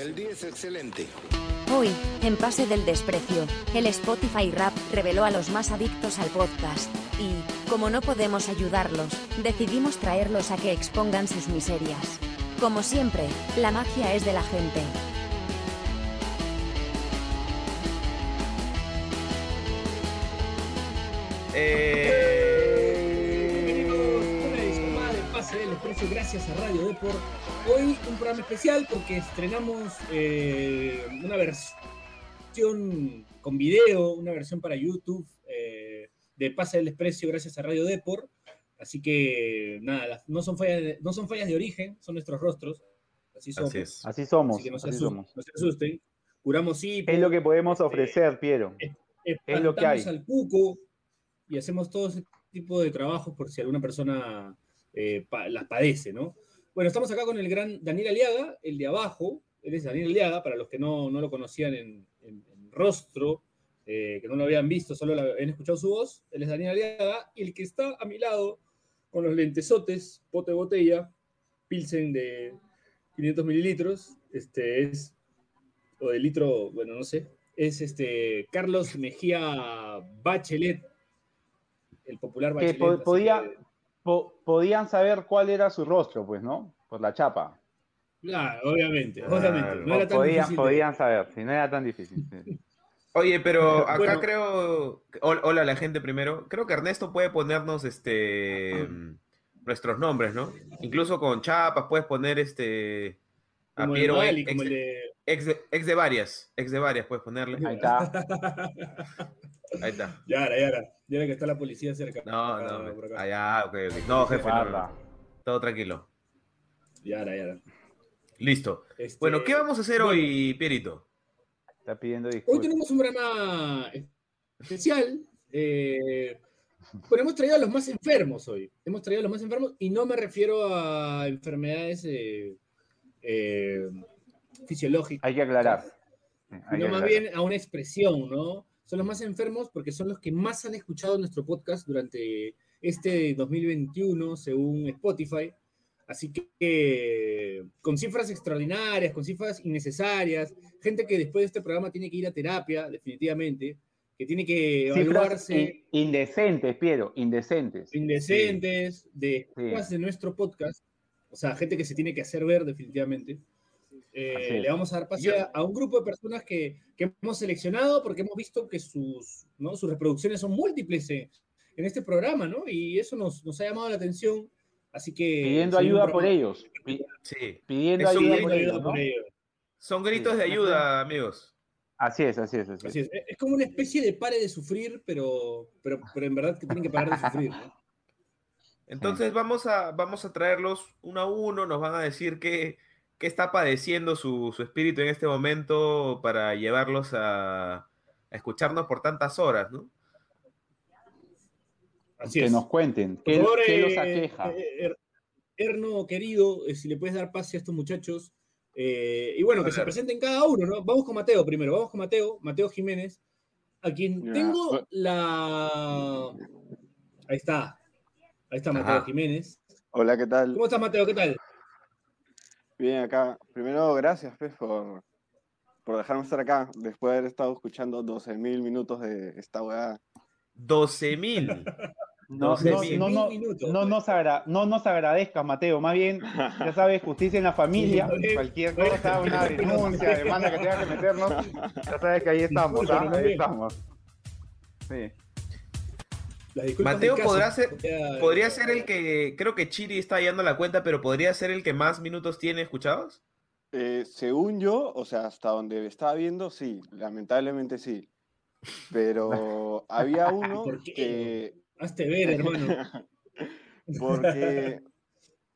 El día es excelente. Hoy, en Pase del Desprecio, el Spotify Rap reveló a los más adictos al podcast. Y, como no podemos ayudarlos, decidimos traerlos a que expongan sus miserias. Como siempre, la magia es de la gente. Bienvenidos Expreso gracias a Radio Deport. Hoy un programa especial porque estrenamos eh, una versión con video, una versión para YouTube eh, de Pase del Expreso gracias a Radio Deport. Así que nada, no son, fallas de, no son fallas de origen, son nuestros rostros. Así somos. Así es. Así somos, Así que no se, así asusten, somos. no se asusten. Curamos sí. Es lo que podemos Este, ofrecer, Piero. es lo que hay. al cuco y hacemos todo ese tipo de trabajos por si alguna persona eh, pa- las padece, ¿no? Bueno, estamos acá con el gran Daniel Aliaga, el de abajo. Él es Daniel Aliaga, para los que no, no lo conocían en, en- en rostro, eh, que no lo habían visto, solo lo habían escuchado su voz. Él es Daniel Aliaga. Y el que está a mi lado, con los lentesotes, pote botella, Pilsen de 500 mililitros, este es, o de litro, bueno, no sé, es este Carlos Mejía Bachelet, el popular Que Bachelet. po- podía, que- po- podían saber cuál era su rostro, pues, ¿no? Por la chapa. Claro, obviamente, Claro. obviamente. No era tan podían, difícil. de- podían saber, si no era tan difícil. sí. Oye, pero acá Bueno. creo. hol- Hola la gente primero. Creo que Ernesto puede ponernos este nuestros nombres, ¿no? Incluso con chapas puedes poner este a como el Piero Bali, ex, como el de, de- ex de- ex de varias, ex de varias puedes ponerle. Ahí está. Ahí está. Ya era, ya era. Ya era que está la policía cerca. No, Acá, no, por acá. allá, ok, ok. No, jefe, no, no, todo tranquilo. Ya era, ya era. Listo. Este, Bueno, ¿qué vamos a hacer bueno. hoy, Pierito? Está pidiendo Hoy disculpas. tenemos un programa especial. eh, bueno, hemos traído a los más enfermos hoy. Hemos traído a los más enfermos y no me refiero a enfermedades eh, eh, fisiológicas, Hay que aclarar. Hay que más aclarar. bien a una expresión, ¿no? Son los más enfermos porque son los que más han escuchado nuestro podcast durante este 2021, según Spotify. Así que eh, con cifras extraordinarias, con cifras innecesarias, gente que después de este programa tiene que ir a terapia, definitivamente, que tiene que evaluarse in- indecentes, Piero, indecentes. indecentes de, Sí. de nuestro podcast, o sea, gente que se tiene que hacer ver definitivamente. Eh, le vamos a dar pase Yo- a- a un grupo de personas que, que hemos seleccionado porque hemos visto que sus, ¿no? sus reproducciones son múltiples en este programa, ¿no? Y eso nos, nos ha llamado la atención. Así que. Pidiendo ayuda por ellos. Sí. Pidiendo Eso, ayuda pidiendo por ayuda ellos, por ¿no? ellos. Son gritos Sí. de ayuda, amigos. Así es, así es. Así es. Así es. Es como una especie de pare de sufrir, pero, pero, pero en verdad que tienen que parar de sufrir. ¿no? Entonces vamos a, vamos a traerlos uno a uno, nos van a decir qué, qué está padeciendo su, su espíritu en este momento para llevarlos a, a escucharnos por tantas horas, ¿no? Así que es. nos cuenten. ¿Qué, favor, qué los eh, aqueja? eh, Er- Erno, querido, eh, si le puedes dar pase a estos muchachos. Eh, y bueno, que se presenten cada uno, ¿no? Vamos con Mateo primero, vamos con Mateo, Mateo Jiménez, a quien Ya. tengo la... Ahí está, ahí está Mateo Ajá. Jiménez. Hola, ¿qué tal? ¿Cómo estás, Mateo? ¿Qué tal? Bien, acá. Primero, gracias, Pez, por, por dejarme estar acá después de haber estado escuchando 12.000 minutos de esta weá. 12 mil. No, doce no, mil. no, no, minutos. no nos agra- no nos agradezcas, Mateo. Más bien, ya sabes, justicia en la familia. Cualquier cosa, una denuncia, demanda que tenga que meternos. Ya sabes que ahí estamos, ¿ah? Ahí estamos. Sí. Mateo podrá ser- Podría- ser el que, creo que Chiri está hallando la cuenta, pero podría ser el que más minutos tiene escuchados. Eh, según yo, o sea, hasta donde estaba viendo, sí, lamentablemente sí. Pero había uno ¿Por qué? que, Hazte ver, hermano. porque,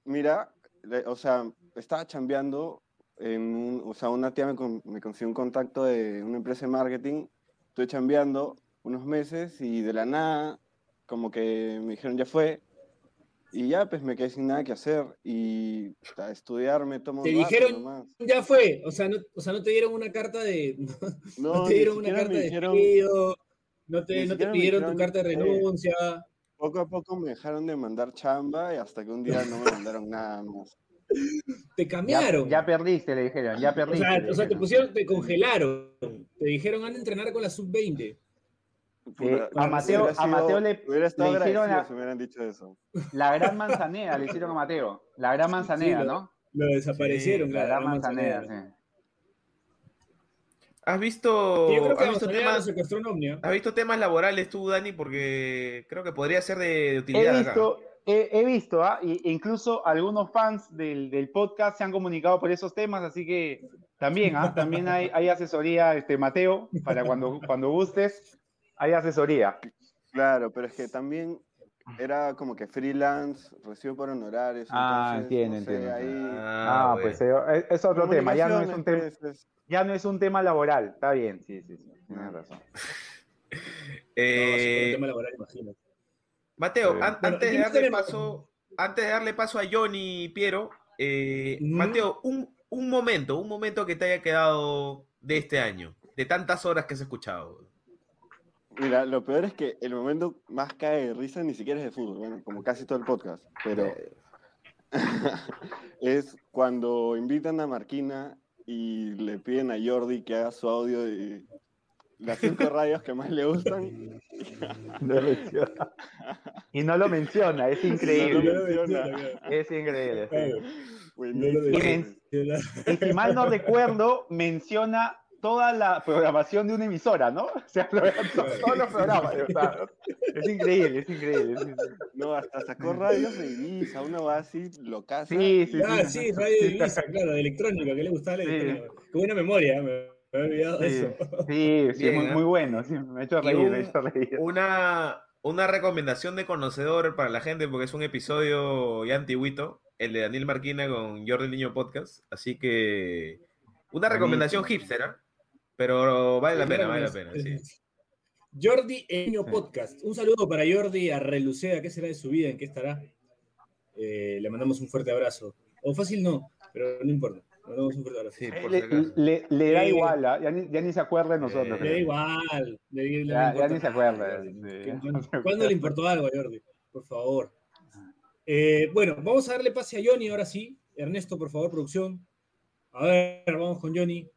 mira, le- o sea, estaba chambeando en un, o sea, una tía me, con- me consiguió un contacto de una empresa de marketing, estoy chambeando unos meses y de la nada, como que me dijeron ya fue, y ya pues me quedé sin nada que hacer y a estudiar me tomo Te un dijeron- nomás. Ya fue, o sea, no, o sea, no te dieron una carta de... No, No, te dieron una carta de dijeron- despido, no te, no te pidieron tu carta de eh, renuncia. Poco a poco me dejaron de mandar chamba y hasta que un día no me mandaron nada más. Te cambiaron. Ya, ya perdiste, le dijeron, ya o perdiste. sea, le o sea, te pusieron, te congelaron. Te dijeron, anda a entrenar con la sub-20. Eh, a Mateo, hubiera a Mateo le, Hubiera estado le hicieron la, si dicho eso. la gran manzanera, le hicieron a Mateo. La gran manzanera, Sí, lo- ¿no? Lo desaparecieron, Sí, La gran manzanera, manzanera. sí. ¿Has visto, Sí, yo creo que has visto temas, Omnia. has visto temas laborales tú, Dani? Porque creo que podría ser de, de He utilidad acá. visto, he, he visto, ¿ah? Incluso algunos fans del, del podcast se han comunicado por esos temas, así que también, ¿ah? También hay, hay asesoría, este, Mateo, para cuando, cuando gustes, hay asesoría. Claro, pero es que también era como que freelance, recibo por honorarios. Ah, entiendo, no sé, entiendo. ahí- Ah, bueno. pues eh, es otro tema, ya no es un tema, ya no es un tema laboral, está bien, sí, sí, sí, tienes razón. No, Eh, sí, por el tema laboral, imagino. Mateo, Sí. an- Bueno, antes, de darle paso, antes de darle paso a Johnny y Piero, eh. Mateo, un, un momento, un momento que te haya quedado de este año, de tantas horas que has escuchado. Mira, lo peor es que el momento más cae de risa ni siquiera es de fútbol, bueno, como casi todo el podcast, pero es cuando invitan a Marquina y le piden a Jordi que haga su audio de las cinco radios que más le gustan. No. Y no lo menciona, es increíble, menciona. es increíble. sí. No Y menciona. Y si mal no recuerdo, menciona toda la programación de una emisora, ¿no? O sea, lo- to- todos los programas. o sea, es increíble, es increíble. No, hasta sacó radios de Ibiza, una va así loca. Sí, sí, Ah, sí, Radio Divisa, claro, de electrónica, que le gustaba la Sí. electrónica. Qué buena memoria, me, me había olvidado de Sí, eso. sí, sí, Bien, muy, ¿eh? muy bueno. sí, me ha hecho reír, un- me ha hecho reír. Una, una recomendación de conocedor para la gente, porque es un episodio ya antiguito, el de Daniel Marquina con Jordi Niño Podcast. Así que una recomendación hipster, ¿ah? Pero vale la pena, vale la pena. Sí. Jordi Eño. Podcast. Un saludo para Jordi a Relucea. ¿Qué será de su vida? ¿En qué estará? Eh, le mandamos un fuerte abrazo. O fácil no, pero no importa. Le mandamos un fuerte abrazo. Sí, por si Le, le- le da Sí. igual, ¿ah? ya, ni, ya ni se acuerda de nosotros. Eh, Le da igual. le- le- le Ya- no ya importa ni se acuerda, Jordi. sí, ¿Qué- ya no ¿Cuándo, le importó algo a Jordi? Por favor. Eh, bueno, vamos a darle pase a Johnny ahora sí. Ernesto, por favor, producción. A ver, vamos con Johnny.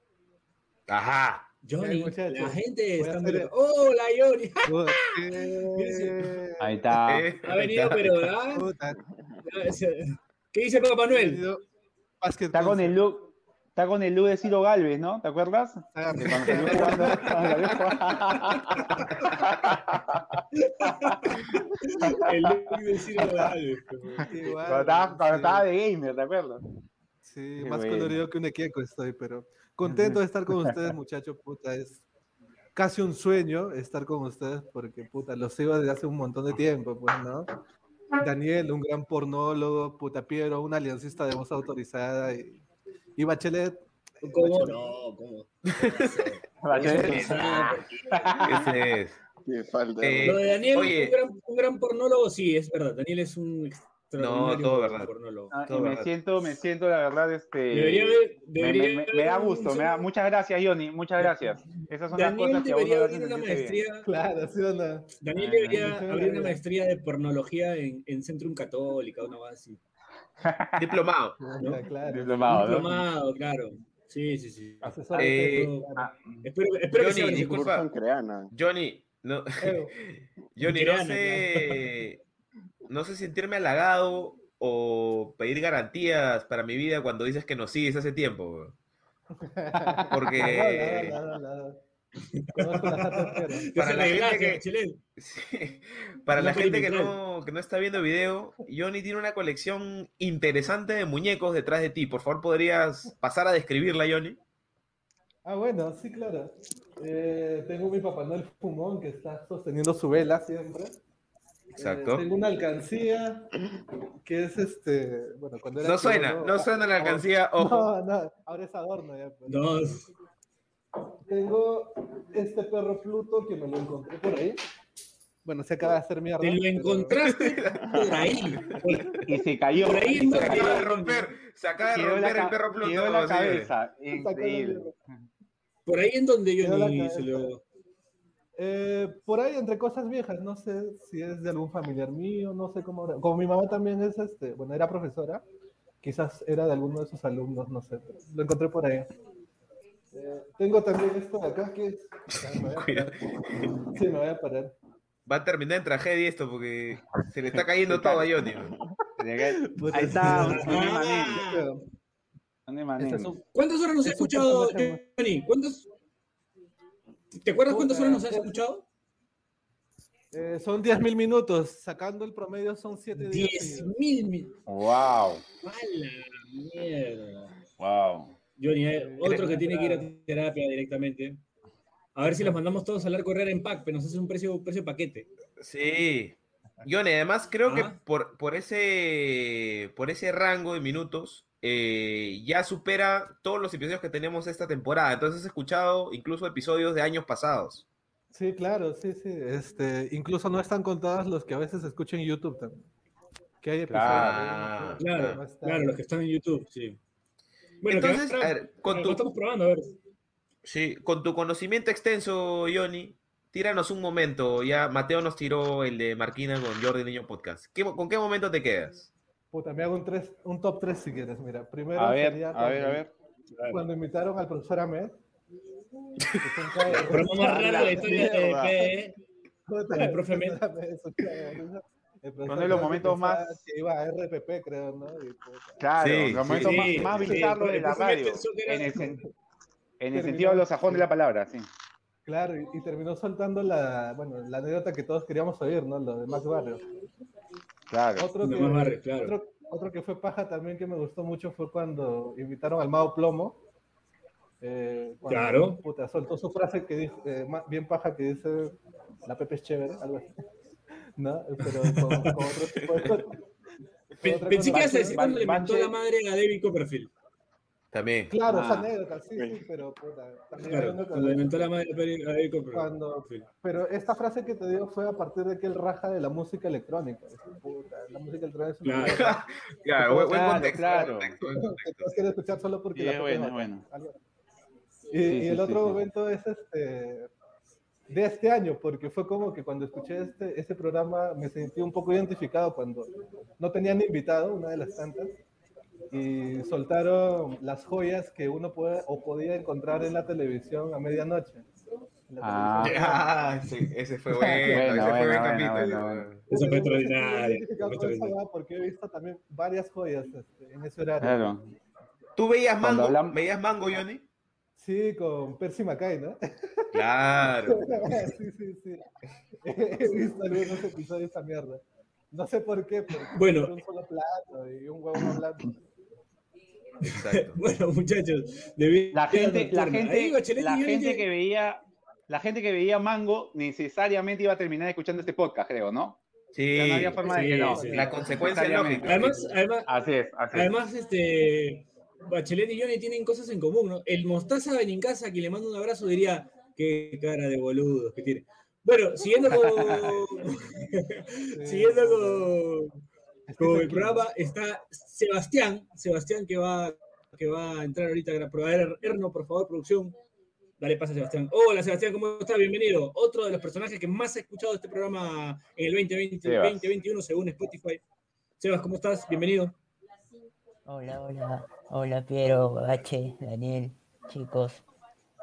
Ajá. Johnny, la gente está hacer muy... el- ¡Hola, Johnny! Eh, Ahí está. Ha venido, pero... ¿ah? ¿Qué dice Papá Noel? Está con el look, está con el look de Ciro Galvez, ¿no? ¿Te acuerdas? Ah, cuando salió jugando- El look de Ciro Galvez. Cuando estaba, de gamer, ¿te acuerdas? Sí, Qué más bueno. colorido que un equeco estoy, pero contento de estar con ustedes, muchachos, puta, es casi un sueño estar con ustedes porque, puta, los sigo desde hace un montón de tiempo, pues, ¿no? Daniel, un gran pornólogo, puta Piero, un aliancista de voz autorizada y, y Bachelet. ¿Cómo no? ¿Cómo? Bachelet. Ese es. Qué falta. Eh, Lo de Daniel, oye. un, gran, un gran pornólogo, sí, es verdad. Daniel es un extraordinario todo verdad. pornólogo. Ah, y Todo me verdad. siento, me siento, la verdad, este. Debería debería me- me- me da gusto, me da, solo- muchas gracias, Johnny, muchas gracias. Esas son las Daniel cosas que a uno debería le abrir hacen una bien. maestría. Claro, ¿sí o no? Daniel Ah, debería abrir una maestría de pornología en, en Centrum Católica, una cosa así. Diplomado. ¿no? Claro. Diplomado, ¿no? Diplomado, claro. Sí, sí, sí. Asesor Eh, Ah, Espero, espero que Johnny, sea ese disculpa. Johnny, no, Johnny, no sé, no sé sentirme halagado o pedir garantías para mi vida cuando dices que nos sigues hace tiempo. Porque para la gente que-. Sí, Para la gente que no, que no está viendo video, Johnny tiene una colección interesante de muñecos detrás de ti. Por favor, ¿podrías pasar a describirla, Johnny? Ah, bueno, sí, claro. Eh, tengo mi Papá Noel fumón que está sosteniendo su vela siempre. Exacto. Eh, tengo una alcancía que es este. Bueno, cuando era No chico, suena, no suena la alcancía, ojo. No, no, ahora es adorno ya. pues. No, Tengo este perro Pluto que me lo encontré por ahí. Bueno, se acaba de hacer mierda. te lo pero- encontraste por ahí. Y se cayó. Por ahí se no Se cayó. acaba de romper, se acaba de la romper el perro Pluto. quedó la cabeza. Increíble. por ahí en donde Johnny cabeza. se lo. Eh, por ahí entre cosas viejas, no sé si es de algún familiar mío, no sé cómo. Como mi mamá también es, este, bueno, era profesora, quizás era de alguno de sus alumnos, no sé. pero Lo encontré por ahí. Eh, tengo también esto de acá que es... Me voy a parar. Sí, me voy a parar. Va a terminar en tragedia esto porque se le está cayendo todo a Johnny. Ahí está, ¿Cuántas horas nos has escuchado, Johnny? ¿Cuántas? ¿Te acuerdas cuántas horas nos has es- escuchado? eh, son 10.000 minutos, sacando el promedio son 7 días. Diez seguidos. mil. mi- Wow, ¡A la mierda! wow. Johnny, hay otro que tiene que ir a terapia directamente. A ver si los mandamos todos a la Correa en pack, pero nos hace un precio, precio paquete. Sí. Johnny, además creo que Ah. por, por, ese, por ese rango de minutos eh, ya supera todos los episodios que tenemos esta temporada. Entonces has escuchado incluso episodios de años pasados. Sí, claro, sí, sí. Este, incluso no están contados los que a veces escucho en YouTube también. Que hay episodios. Claro. Claro, no están. claro, los que están en YouTube, sí. Bueno, Entonces, ahora- a ver, con lo tu, estamos probando, a ver. sí, con tu conocimiento extenso, Johnny, tíranos un momento. Ya Mateo nos tiró el de Marquina con Jordi Niño Podcast. ¿Qué- ¿Con qué momento te quedas? Puta, me hago un, tres, un top 3 si quieres, mira. Primero A ver, sería a ver, a cuando- ver. Cuando invitaron al profesor Ahmed. más raro la historia de. Puta, el profe Ahmed. cago de los momentos más- Que iba a RPP, creo, ¿no? Y, Claro, Sí, los momentos sí, más, más sí, bizarros el de la radio. En el, sen- en el sentido anglosajón de la palabra, sí. Claro, y, y terminó soltando la, bueno, la anécdota que todos queríamos oír, ¿no? Lo de Max Barrio. Claro. Otro que, claro. otro, otro que fue paja también que me gustó mucho fue cuando invitaron al Mao Plomo. Eh, cuando, Claro. Puta, soltó su frase que dijo, eh, bien paja que dice, la Pepe es chévere, algo así. ¿No? Pero con, con otro tipo de Pensé que ibas a decir cuando le mentó la madre a David Copperfield. También. Claro, esa Ah. anécdota, sí, sí, pero puta, también Claro, la madre a David Copperfield. cuando, pero esta frase que te digo fue a partir de que él raja de la música electrónica. Dice, puta, la música electrónica es una Claro. Claro, buen, Claro, contexto, claro. contexto, buen contexto. quieren escuchar solo porque Sí, la es es bueno, bueno. Y, Sí, y sí, el sí, otro sí. momento es este de este año, porque fue como que cuando escuché este, este programa me sentí un poco identificado cuando no tenían invitado, una de las tantas, y soltaron las joyas que uno puede o podía encontrar en la televisión a medianoche. Ah. Ah, sí, ese fue bueno, Buena, ese fue buena, buen buena, capítulo. buena, Eso fue extraordinario. porque he visto también varias joyas este, en ese horario. Claro. ¿Tú veías Mango? hablam- ¿Veías Mango, Johnny? Sí, con Percy Mackay, ¿no? Claro. sí, sí, sí. He visto algunos episodios de esa mierda. No sé por qué, porque Bueno. un solo plato y un huevo hablando. Exacto. Bueno, muchachos, La gente, la gente, la gente que veía, la gente que veía Mango necesariamente iba a terminar escuchando este podcast, creo, ¿no? Sí. Ya no había forma de que sí, no. sí. La consecuencia lógica. Además, además, Así es, así es. además, este, Bachelet y Johnny tienen cosas en común, ¿no? El Mostaza Benincasa, que le mando un abrazo, diría, qué cara de boludos que tiene. Bueno, siguiendo con, siguiendo con, con el programa, está Sebastián, Sebastián que va, que va a entrar ahorita a probar. Erno, por favor, producción. Dale pasa, Sebastián. Hola, Sebastián, ¿cómo estás? Bienvenido. Otro de los personajes que más ha escuchado este programa en el 2020, Sebas. 2021, según Spotify. Sebas, ¿cómo estás? Bienvenido. Hola, hola, hola Piero, Bache, Daniel, chicos.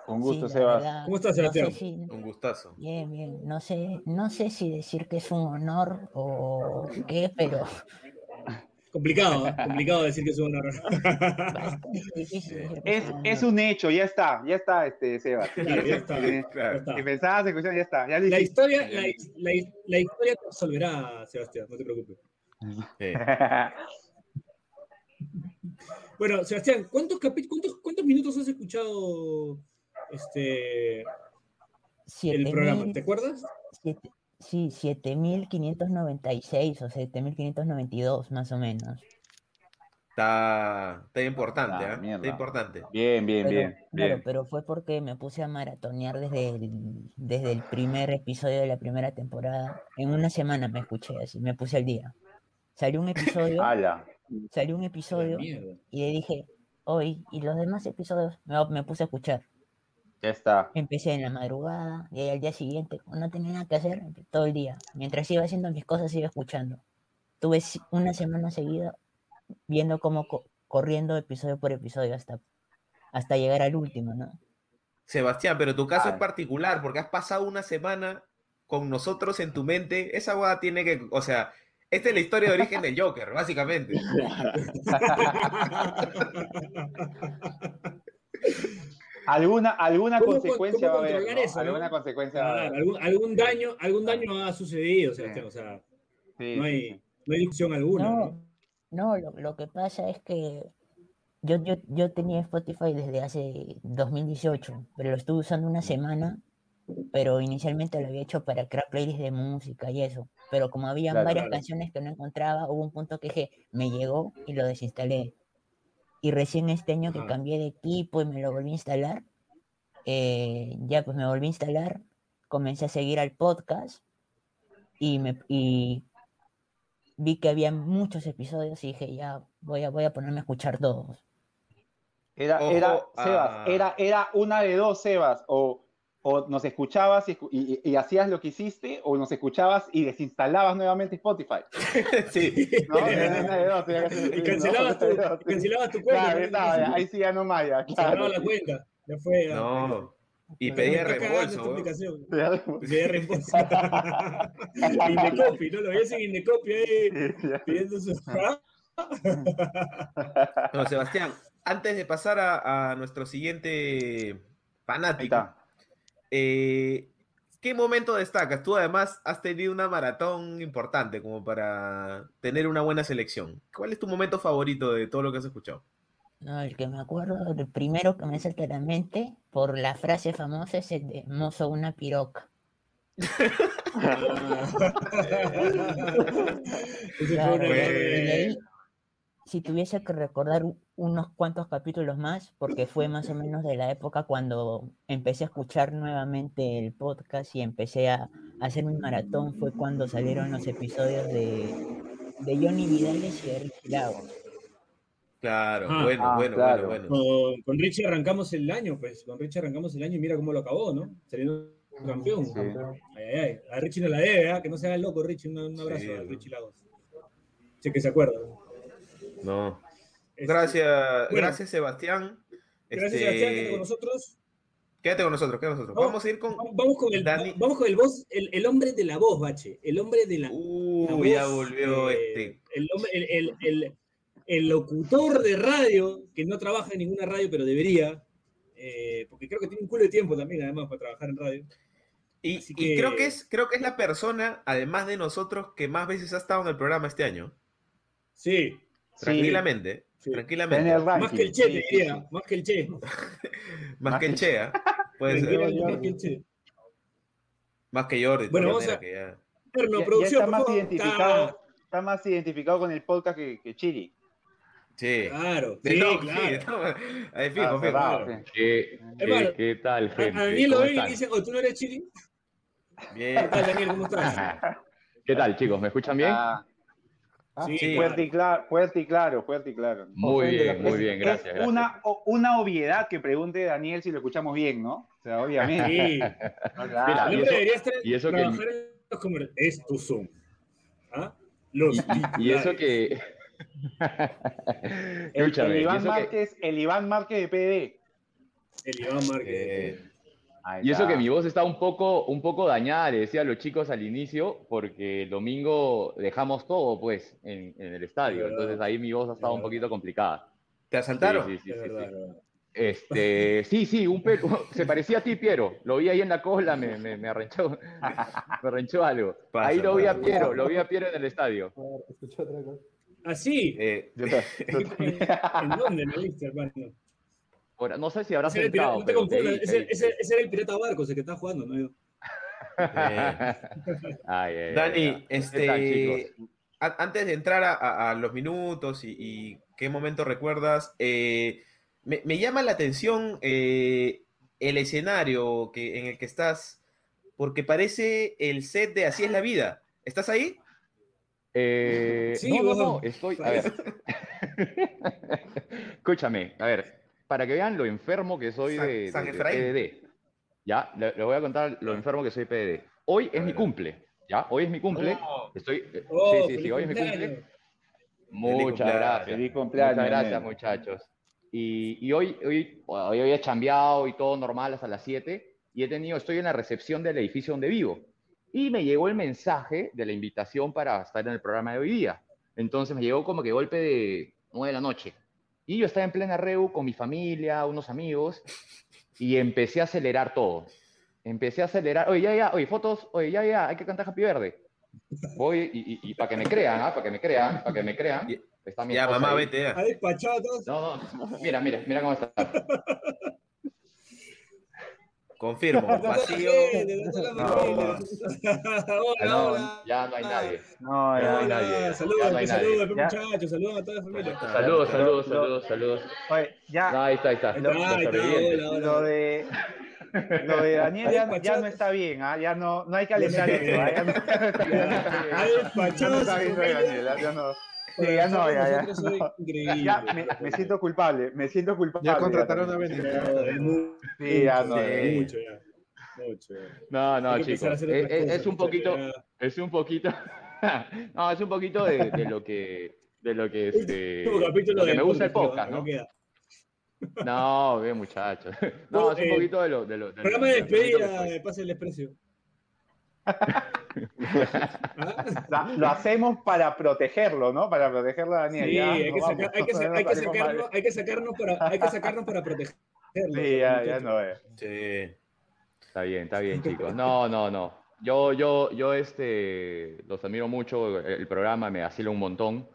Un gusto, Sí, Sebas. verdad, ¿Cómo estás, no sé Sebastián? si- Un gustazo. bien, bien, no sé, no sé si decir que es un honor o qué, pero Complicado, ¿eh? complicado decir que es un honor. difícil Es, es un hecho, ya está, ya está, este, Sebas. Claro, ya está, Si- Claro. ya está. Si pensabas ya está. Ya La historia, la, la- la historia te absolverá, Sebastián, no te preocupes. Sí. Bueno, Sebastián, ¿cuántos, cuántos, cuántos minutos has escuchado este, el Siete programa? mil- ¿Te acuerdas? siete- sí, 7596 o 7592 más o menos. Está, está importante, Ah, ¿eh? Está importante. Bien, bien, Pero, bien, claro, bien. pero fue porque me puse a maratonear desde el, desde el primer episodio de la primera temporada. En una semana me escuché así, me puse al día. Salió un episodio, salió un episodio y le dije, hoy, y los demás episodios me, me puse a escuchar. Ya está. Empecé en la madrugada y ahí al día siguiente, cuando no tenía nada que hacer, todo el día. Mientras iba haciendo mis cosas, iba escuchando. Tuve una semana seguida viendo cómo, co- corriendo episodio por episodio hasta, hasta llegar al último, ¿no? Sebastián, pero tu caso es Ah. particular porque has pasado una semana con nosotros en tu mente. Esa boda tiene que, o sea, esta es la historia de origen del Joker, básicamente. ¿Alguna, alguna ¿Cómo con- consecuencia cómo va a haber? ¿no? eso, no? ¿Alguna consecuencia va a haber? algún, algún daño, algún daño ha sucedido, Sebastián, o sea, Sí, no hay, no hay discusión alguna, No, ¿no? no, lo, lo que pasa es que yo, yo, yo tenía Spotify desde hace 2018, pero lo estuve usando una semana, pero inicialmente lo había hecho para crear playlists de música y eso, pero como había Claro, varias claro. canciones que no encontraba, hubo un punto que dije, me llegó y lo desinstalé. Y recién este año que cambié de equipo y me lo volví a instalar, eh, ya pues me volví a instalar, comencé a seguir al podcast y, me, y vi que había muchos episodios y dije, ya voy a, voy a ponerme a escuchar todos. Era, Ojo era, Sebas, era, era una de dos, Sebas, o, o nos escuchabas y, escu- y- y hacías lo que hiciste, o nos escuchabas y desinstalabas nuevamente Spotify. Sí. ¿no? Y ¿no? cancelabas tu, cancelabas tu cuenta. Claro, ¿no? estaba, ya, ahí sí ya no más, ya, claro. la cuenta. Ya fue. ya. No. Y pedía reembolso. Pedía reembolso. Indecopy, ¿no? Lo ves en Indecopy ahí pidiendo su. Bueno, Sebastián, antes de pasar a, a nuestro siguiente Ahí fanático, está. Eh, ¿qué momento destacas? Tú además has tenido una maratón importante como para tener una buena selección. ¿Cuál es tu momento favorito de todo lo que has escuchado? No, el que me acuerdo, el primero que me salta a la mente por la frase famosa es el de mozo una piroca. Ese Claro, fue y de ahí, si tuviese que recordar unos cuantos capítulos más, porque fue más o menos de la época cuando empecé a escuchar nuevamente el podcast y empecé a hacer mi maratón, fue cuando salieron los episodios de, de Johnny Vidales y de Richie Lagos. Claro, Ah, bueno, ah, bueno, claro. bueno, bueno. Con, con Richie arrancamos el año, pues. Con Richie arrancamos el año y mira cómo lo acabó, ¿no? Saliendo campeón. Sí. Ay, ay, ay. A Richie no la debe, ¿ah? Que no se haga loco, Richie. Un, un abrazo Sí, a. Richie Lagos. Sé que se acuerda. No. Este, Gracias, bueno. gracias Sebastián. Gracias, Este, Sebastián, quédate con nosotros. Quédate con nosotros, quédate con nosotros. Vamos- Vamos a ir con. Vamos con el, Dani. vamos con el voz, el, el hombre de la voz, Bache. El hombre de la, la voz, ya volvió eh, este. El, el, el- el- el locutor de radio, que no trabaja en ninguna radio, pero debería, eh, porque creo que tiene un culo de tiempo también, además, para trabajar en radio. Y, y creo que- es, creo que es la persona, además de nosotros, que más veces ha estado en el programa este año. Sí. Tranquilamente, Sí. tranquilamente. Está en el más que el Che, Sí, te diría, sí. más que el Che. Más que el Chea. Puede ser. Más que el Che. Más que Jordi. Bueno, vamos a- que ya- Erno, Ya- ya producción, está por más identificado, está más identificado con el podcast que, que Chiri. Sí. Claro, sí, no, claro. sí, no. Ahí fijo, Ah, fijo. sí. ¿Qué, Hermano, qué, qué tal, gente? a Daniel lo ¿Cómo ven y están? dicen, oh, ¿tú no eres Chili? Bien. ¿Qué tal, Daniel? ¿Cómo estás? ¿Qué tal, chicos? ¿Me escuchan bien? Ah, Sí, sí. fuerte, y claro, fuerte y claro, fuerte y claro. Muy bien, muy bien, es gracias. gracias. Una, una obviedad que pregunte Daniel si lo escuchamos bien, ¿no? O sea, obviamente. Sí. Mira, claro. El y eso- y eso que- Es tu Zoom. ¿Ah? Los Y eso titulares. que. El, y Iván eso que, Márquez, el Iván Márquez de PD. El Iván Márquez. Eh, y eso que mi voz está un poco, un poco dañada, le decía a los chicos al inicio, porque el domingo dejamos todo, pues, en, en el estadio. Entonces ahí mi voz ha estado un poquito complicada. ¿Te asaltaron? Sí, sí, sí, verdad, sí. verdad. Este, sí, sí, un se parecía a ti, Piero. Lo vi ahí en la cola, me, me, me arrenchó, me arrenchó algo. Pasa, ahí lo vi a. Piero, lo vi a Piero en el estadio. Escuché otra cosa. Ah, sí. Eh, ¿En dónde me viste, hermano? Ahora, no sé si habrás Ese era el pirata, entrado, no te pero ese, era el pirata Barcos, el que está jugando, ¿no? Yo. eh, Ay, ay, ay, Dani, ay. ¿Qué tal, este, chicos? a- antes de entrar a, a- a los minutos y, y qué momento recuerdas, eh, me, me llama la atención eh, el escenario que, en el que estás, porque parece el set de Así es la vida. ¿Estás ahí? Eh, Sí, no, no, no, estoy. A ver. Escúchame, a ver, para que vean lo enfermo que soy San- de, San de- de. PDD. Ya, le- les voy a contar lo enfermo que soy PDD. Hoy es mi cumple, ¿ya? Hoy es mi cumple. Oh, Estoy. eh, Oh, sí, sí, sí, hoy es mi cumpleaños. cumple. Muchas cumpleaños. gracias. Feliz cumpleaños. Muchas gracias, nene. muchachos. Y, y hoy, hoy, hoy había chambeado y todo normal hasta las 7 y he tenido, estoy en la recepción del edificio donde vivo y me llegó el mensaje de la invitación para estar en el programa de hoy día. Entonces me llegó como que golpe de 9 de la noche. Y yo estaba en plena reu con mi familia, unos amigos y empecé a acelerar todo. Empecé a acelerar, oye, ya, ya, oye, fotos, oye, ya, ya, hay que cantar Happy Verde. Voy y, y- y para que me crean, ¿ah? Para que me crean, para que me crean. Está mi Ya, mamá, ahí. vete. ya. Ha despachado a todos. No, no, mira, mira, mira cómo está. Confirmo. Vacío. Hola, hola. ya no hay nadie. No, Ya no hay nadie. Saludos, saludos, muchachos, saludos a toda la familia. Saludos, saludos, saludos, saludos. Oye, ya, No, ahí está, ahí está. Lo de lo de Daniel ya, no está bien, ¿ah? ya no, no hay que alentar eso, ¿ah? ya no, ya no está bien. Ya no está bien, Sí, ya no, ya, ya. soy no. increíble. Ya, me, me siento culpable, me siento culpable. Ya contrataron a. Es mu- Sí, ya no. Sí. ya. Mucho ya. Mucho. No, no, chicos. Es, otras es- es un poquito, es un poquito. No, es un poquito de, de lo que, de lo que, este, lo que del me gusta el podcast, ¿no? queda. No, bien, muchachos. No, es un Eh, poquito de lo, de lo, de Programa de despedida Pase el Desprecio. ¿Ah? Lo hacemos para protegerlo, ¿no? Para protegerlo a Daniel. Sí, ya, hay que, hay, que, hay, sacarnos, mal. hay que sacarnos para, hay que sacarnos para protegerlo. Sí, ya, ya no es. Sí. Está bien, está bien, chicos. No, no, no. Yo, yo, yo, este, los admiro mucho. El, programa me asila un montón.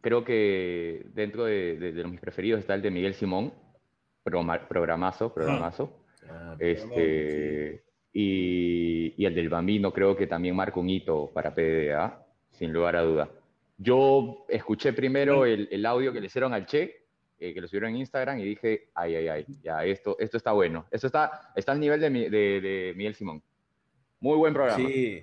Creo que dentro de, de- de los mis preferidos está el de Miguel Simón. Programa- programazo, programazo. Ah, Este, y, y el del Bambino creo que también marca un hito para PDA, sin lugar a duda. Yo escuché primero el, el audio que le hicieron al Che, eh, que lo subieron en Instagram, y dije, ay, ay, ay, ya, esto, esto está bueno. Esto está, está al nivel de, Mi- de, de Miguel Simón. Muy buen programa. Sí.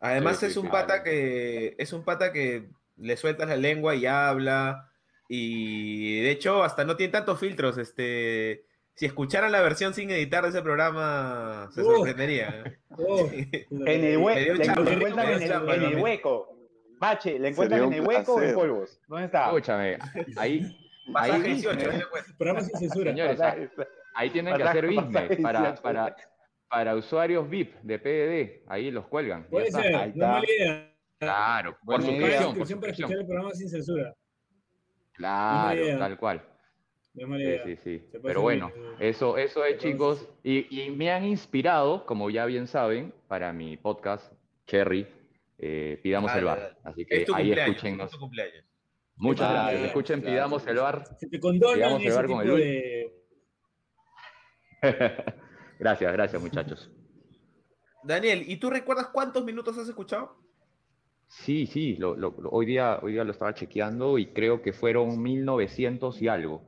Además Sí, es sí, un pata que es un pata que le sueltas la lengua y habla y de hecho hasta no tiene tantos filtros, este si escucharan la versión sin editar de ese programa se Uf. sorprenderían. Oh, En el hue- Me dio le, chamba, le me encuentran dio en el, chamba, en el hueco. Bache, ¿le encuentran en el hueco o en polvos? ¿Dónde está? Escúchame, ahí, Pasaje ahí, 18, ahí le cuento. programa sin censura. señores, ahí tienen que hacer business para, 18. para, para usuarios VIP de PDD. Ahí los cuelgan. Puede ser, no es mala idea. Claro, por suscripción, por suscripción para escuchar el programa sin censura. Claro, tal cual. Sí, sí, sí. Pero bueno, bien. eso, eso es, chicos. Y, y me han inspirado, como ya bien saben, para mi podcast, Cherry, eh, Pidamos el Bar. Así que Es tu ahí escúchenos. es cumpleaños. Muchas Ah, gracias. Escuchen, claro, Pidamos el. Bar. Se te condonan ese tipo el de... gracias, gracias, muchachos. Daniel, ¿y tú recuerdas cuántos minutos has escuchado? Sí, sí, lo- lo- lo- hoy, día, hoy día lo estaba chequeando y creo que fueron 1900 y algo.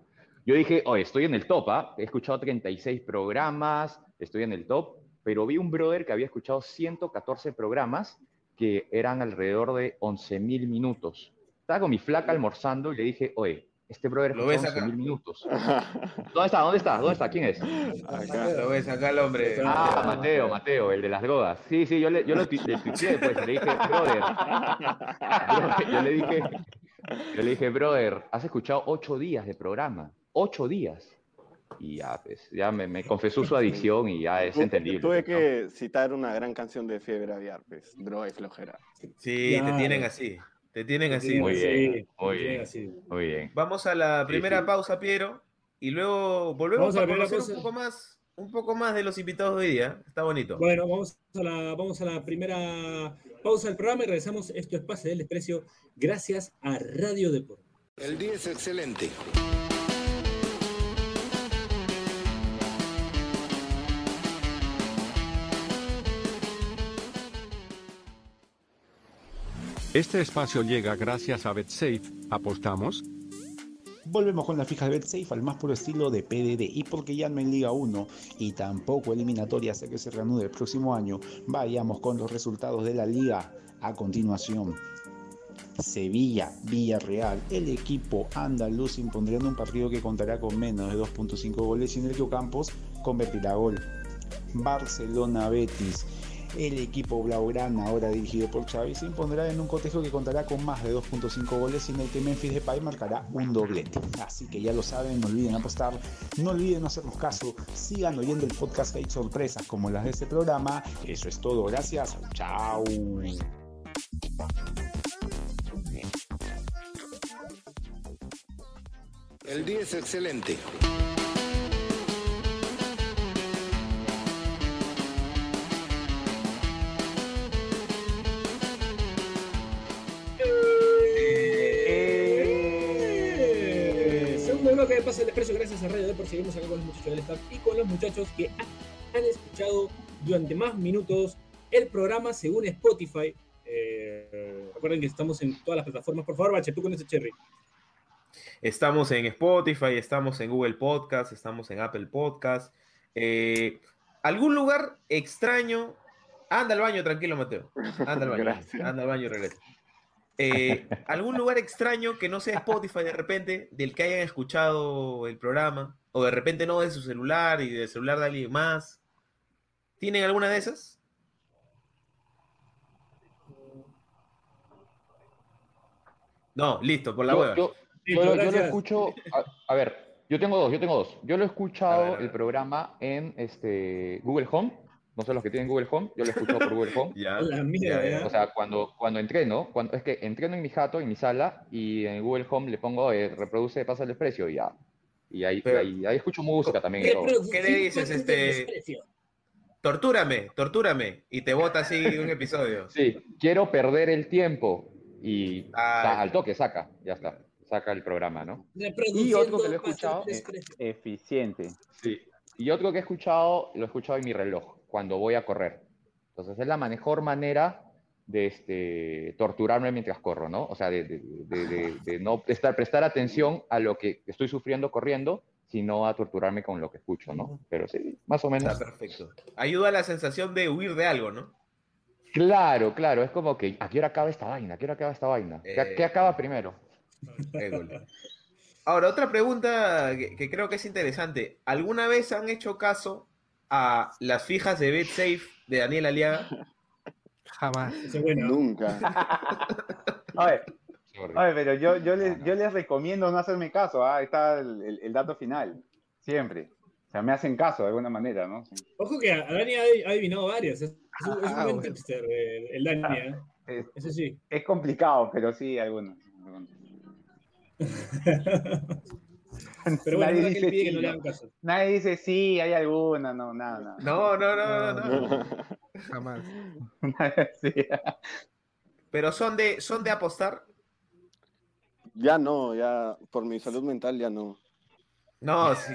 Yo dije, oye, estoy en el top, ¿ah? He escuchado 36 programas, estoy en el top, pero vi un brother que había escuchado 114 programas que eran alrededor de 11.000 minutos. Estaba con mi flaca almorzando y le dije, oye, este brother ¿Lo ves acá? 11.000 minutos. ¿Dónde está? ¿Dónde está? ¿Dónde está? ¿Quién es? Acá. Lo ves acá el hombre. Ah, Mateo, Mateo, el de las drogas. Sí, sí, yo le, yo lo le tuiteé después, le dije, brother, Bro, yo le dije, yo le dije, brother, has escuchado ocho días de programa, ocho días. Y ya, pues, ya me, me confesó su adicción y ya es Tu- entendible. Tuve pues, ¿no? que citar una gran canción de Fiebre Aviar, pues, droga y flojera. Sí, te tienen así. Te tienen así. Sí, Muy sí, bien, muy bien. así. Muy bien. Vamos a la primera sí. pausa, Piero, y luego volvemos Vamos a conocer un poco más, un poco más de los invitados de hoy día. Está bonito. Bueno, vamos a, la, vamos a la primera pausa del programa y regresamos. Esto es Pase del Desprecio gracias a Radio Deporte. El día es excelente. Este espacio llega gracias a BetSafe. ¿Apostamos? Volvemos con la fija de BetSafe al más puro estilo de PDD y porque ya no en Liga 1 y tampoco eliminatoria hasta que se reanude el próximo año, vayamos con los resultados de la liga a continuación. Sevilla, Villarreal, el equipo andaluz impondrían un partido que contará con menos de 2.5 goles y en el que Ocampos convertirá gol. Barcelona, Betis, El equipo Blaugrana, ahora dirigido por Xavi, se impondrá en un cotejo que contará con más de 2.5 goles y en el que Memphis Depay marcará un doblete. Así que ya lo saben, no olviden apostar, no olviden hacernos caso, sigan oyendo el podcast que hay sorpresas como las de este programa. Eso es todo, gracias, chao. El día es excelente. De Pase el Desprecio, gracias a Radio Depor. Seguimos acá con los muchachos del staff y con los muchachos que han escuchado durante más minutos el programa según Spotify. Eh, recuerden que estamos en todas las plataformas. Por favor, Bache, tú con ese cherry. Estamos en Spotify, estamos en Google Podcast, estamos en Apple Podcast. Eh, ¿Algún lugar extraño? Anda al baño, tranquilo, Mateo. Anda al baño. Gracias. Anda al baño y regresa. Eh, ¿Algún lugar extraño que no sea Spotify de repente, del que hayan escuchado el programa? O de repente no de su celular y del celular de alguien más. ¿Tienen alguna de esas? No, listo, por la Yo, hueva. yo- yo lo- yo lo escucho. A, a ver, yo tengo dos, yo tengo dos. Yo lo he escuchado A ver, a ver. el programa en este Google Home. No sé los que tienen Google Home, yo lo he escuchado por Google Home. Ya, la ya. O sea, cuando, cuando entreno, cuando, es que entreno en mi jato, en mi sala, y en Google Home le pongo eh, reproduce pasa el desprecio y ya. Y ahí, Pero- ahí, ahí escucho música también. y todo. ¿Qué le dices, este? Tortúrame, tortúrame. Y te bota así un episodio. Sí, quiero perder el tiempo. Y Ah, sa- al toque saca, ya está. Saca el programa, ¿no? Y otro que lo he escuchado. Desprecio. Eficiente. Sí. Y otro que he escuchado, lo he escuchado en mi reloj, cuando voy a correr. Entonces es la mejor manera de este, torturarme mientras corro, ¿no? O sea, de, de- de- no prestar, prestar atención a lo que estoy sufriendo corriendo, sino a torturarme con lo que escucho, ¿no? Pero sí, más o menos. Está perfecto. Ayuda a la sensación de huir de algo, ¿no? Claro, claro, es como que, ¿a qué hora acaba esta vaina? ¿A qué hora acaba esta vaina? ¿Qué, Eh. qué acaba primero? Ahora, otra pregunta que, que creo que es interesante. ¿Alguna vez han hecho caso a las fijas de BetSafe de Daniel Aliaga? Jamás. Ese es bueno. Nunca. A ver, a ver, pero yo, yo, les, No, no. yo les recomiendo no hacerme caso. ah, Ahí está el, el- el dato final. Siempre. O sea, me hacen caso de alguna manera, ¿no? Ojo que a Dani ha adivinado varias. Es, es un, es un Ah, buen bueno. tipster, el, el Dani. ¿eh? Es, Ese sí. es complicado, pero sí, algunos. algunos. Pero bueno, Nadie dice pide que sí, no le ¿no? hagan caso. Nadie dice sí, hay alguna, no, nada, nada. No, no, no, no, no. Jamás. Sí. Pero son de, son de apostar. Ya no, ya por mi salud mental ya no. No, sí.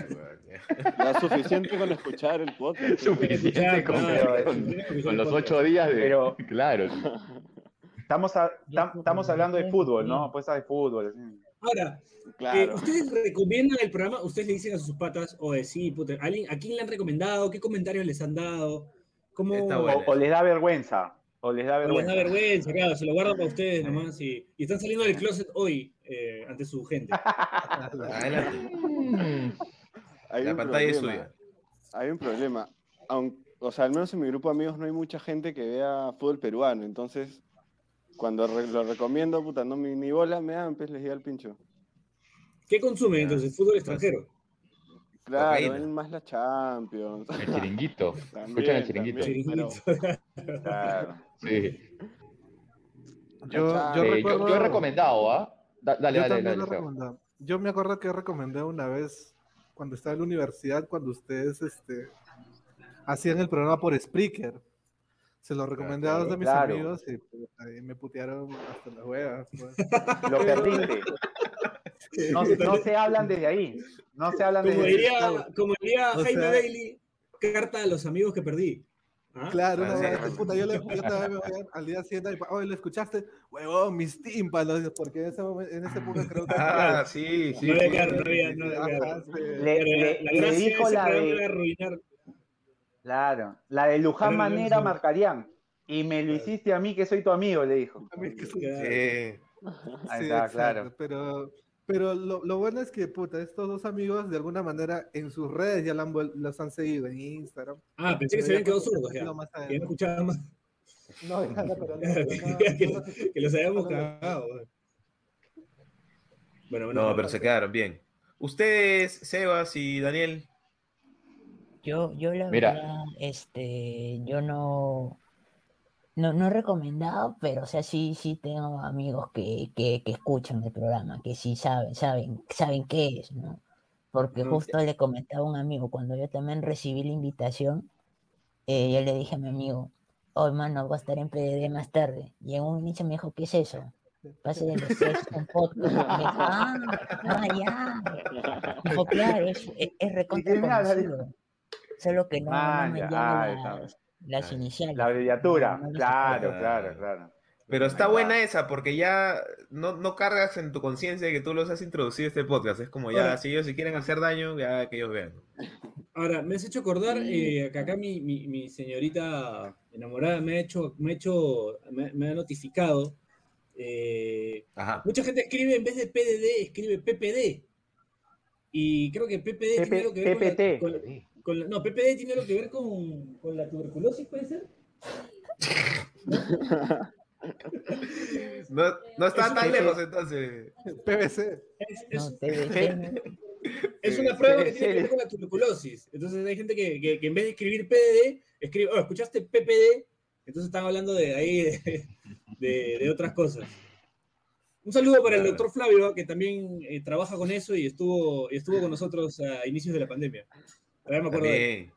Ya es suficiente con escuchar el podcast. Suficiente con, los ocho días de... Pero- Claro. Estamos, a- tam- estamos hablando de fútbol, ¿no? Apuestas de fútbol. así. Eh. ¿ustedes recomiendan el programa? ¿Ustedes le dicen a sus patas, o de sí, puta, ¿alguien- ¿a quién le han recomendado? ¿Qué comentarios les han dado? ¿Cómo O, les da vergüenza. O les da o les vergüenza. da vergüenza? Claro, se lo guardan para ustedes nomás y, y están saliendo del closet hoy eh, ante su gente. Adelante. Hay La un pantalla es problema. suya. Hay un problema. Aun- o sea, al menos en mi grupo de amigos no hay mucha gente que vea fútbol peruano. Entonces, cuando re- lo recomiendo, puta, no, mi, ni bola me dan, pues les llega el pincho. ¿Qué consumen entonces? ¿Fútbol extranjero? Claro, más la Champions. El chiringuito. También, Escuchan el chiringuito. también, pero- Claro. Sí. Yo, Chao. yo Eh, yo, recuerdo, yo he recomendado, ¿ah? Da- dale, yo dale, dale. Yo me acuerdo que recomendé una vez cuando estaba en la universidad, cuando ustedes este, hacían el programa por Spreaker. Se lo recomendé a dos de mis Claro. amigos y pues, ahí me putearon hasta las huevas. pues. Lo perdiste. No, no se hablan desde ahí. No se hablan Como desde ahí. diría, como diría O Jaime sea- Bailey, carta a los amigos que perdí. ¿Ah? Claro, es. que, puta, yo, le, yo también me voy a- al día siguiente, y, oye, ¿lo escuchaste? Huevón, mis tímpanos, porque en ese, momento, en ese época creo que... Ah, sí, sí. No sí. carro, no no sí. Le, Pero le- la le dijo la de. arruinar. Claro, la de Luján Pero no Manera marcarían. Y me lo hiciste a mí que soy tu amigo, le dijo. A mí que soy- Claro. Eh, Ahí Sí, está, exacto, claro. Pero, Pero lo, lo bueno es que, puta, estos dos amigos de alguna manera en sus redes ya han los han seguido en Instagram. Ah, pensé que se habían quedado sordos ya. más Que no escuchaban más. No, ya, pero no, que, pero no, que los habíamos cagado. Bueno, bueno, No, pero se quedaron bien. Ustedes, Sebas y Daniel. Yo, yo la Mira. verdad, este, yo no, no, no recomendado, pero o sea, sí, sí tengo amigos que, que, que escuchan el programa, que sí saben, saben, saben qué es, ¿no? Porque No, justo le comentaba a un amigo, cuando yo también recibí la invitación, eh, yo le dije a mi amigo, oh mano, voy a estar en PDD más tarde. Y en un inicio me dijo, ¿qué es eso? Pase de los con podcast. Me dijo, ah, ah, ya. Dijo, claro, es, es, es recontra conocido. Solo que no, no Ah, me ya, ah, está las, iniciales. La abreviatura. No, no les Claro, claro, claro. Pero está buena esa porque ya no, no cargas en tu conciencia de que tú los has introducido a este podcast. Es como ya, Ahora- si ellos si quieren hacer daño, ya que ellos vean. Ahora, me has hecho acordar eh, que acá mi, mi, mi señorita enamorada me ha hecho, me ha hecho, me, me ha notificado. eh, Ajá. mucha gente escribe en vez de PDD, escribe PPD. Y creo que PPD tiene algo que ver con la- PPT. con la- con la- no, PPD tiene algo que ver con, con la tuberculosis, ¿puede ser? No, no está Es- tan lejos entonces. PVC. Es, es- No, TVC, ¿no? es una prueba que tiene que ver con la tuberculosis. Entonces hay gente que, que- que en vez de escribir PDD, escribe, oh, ¿escuchaste PPD? Entonces están hablando de ahí de, de- de otras cosas. Un saludo para el doctor Flavio, que también eh, trabaja con eso y estuvo, y estuvo con nosotros a inicios de la pandemia. Todavía me acuerdo. También.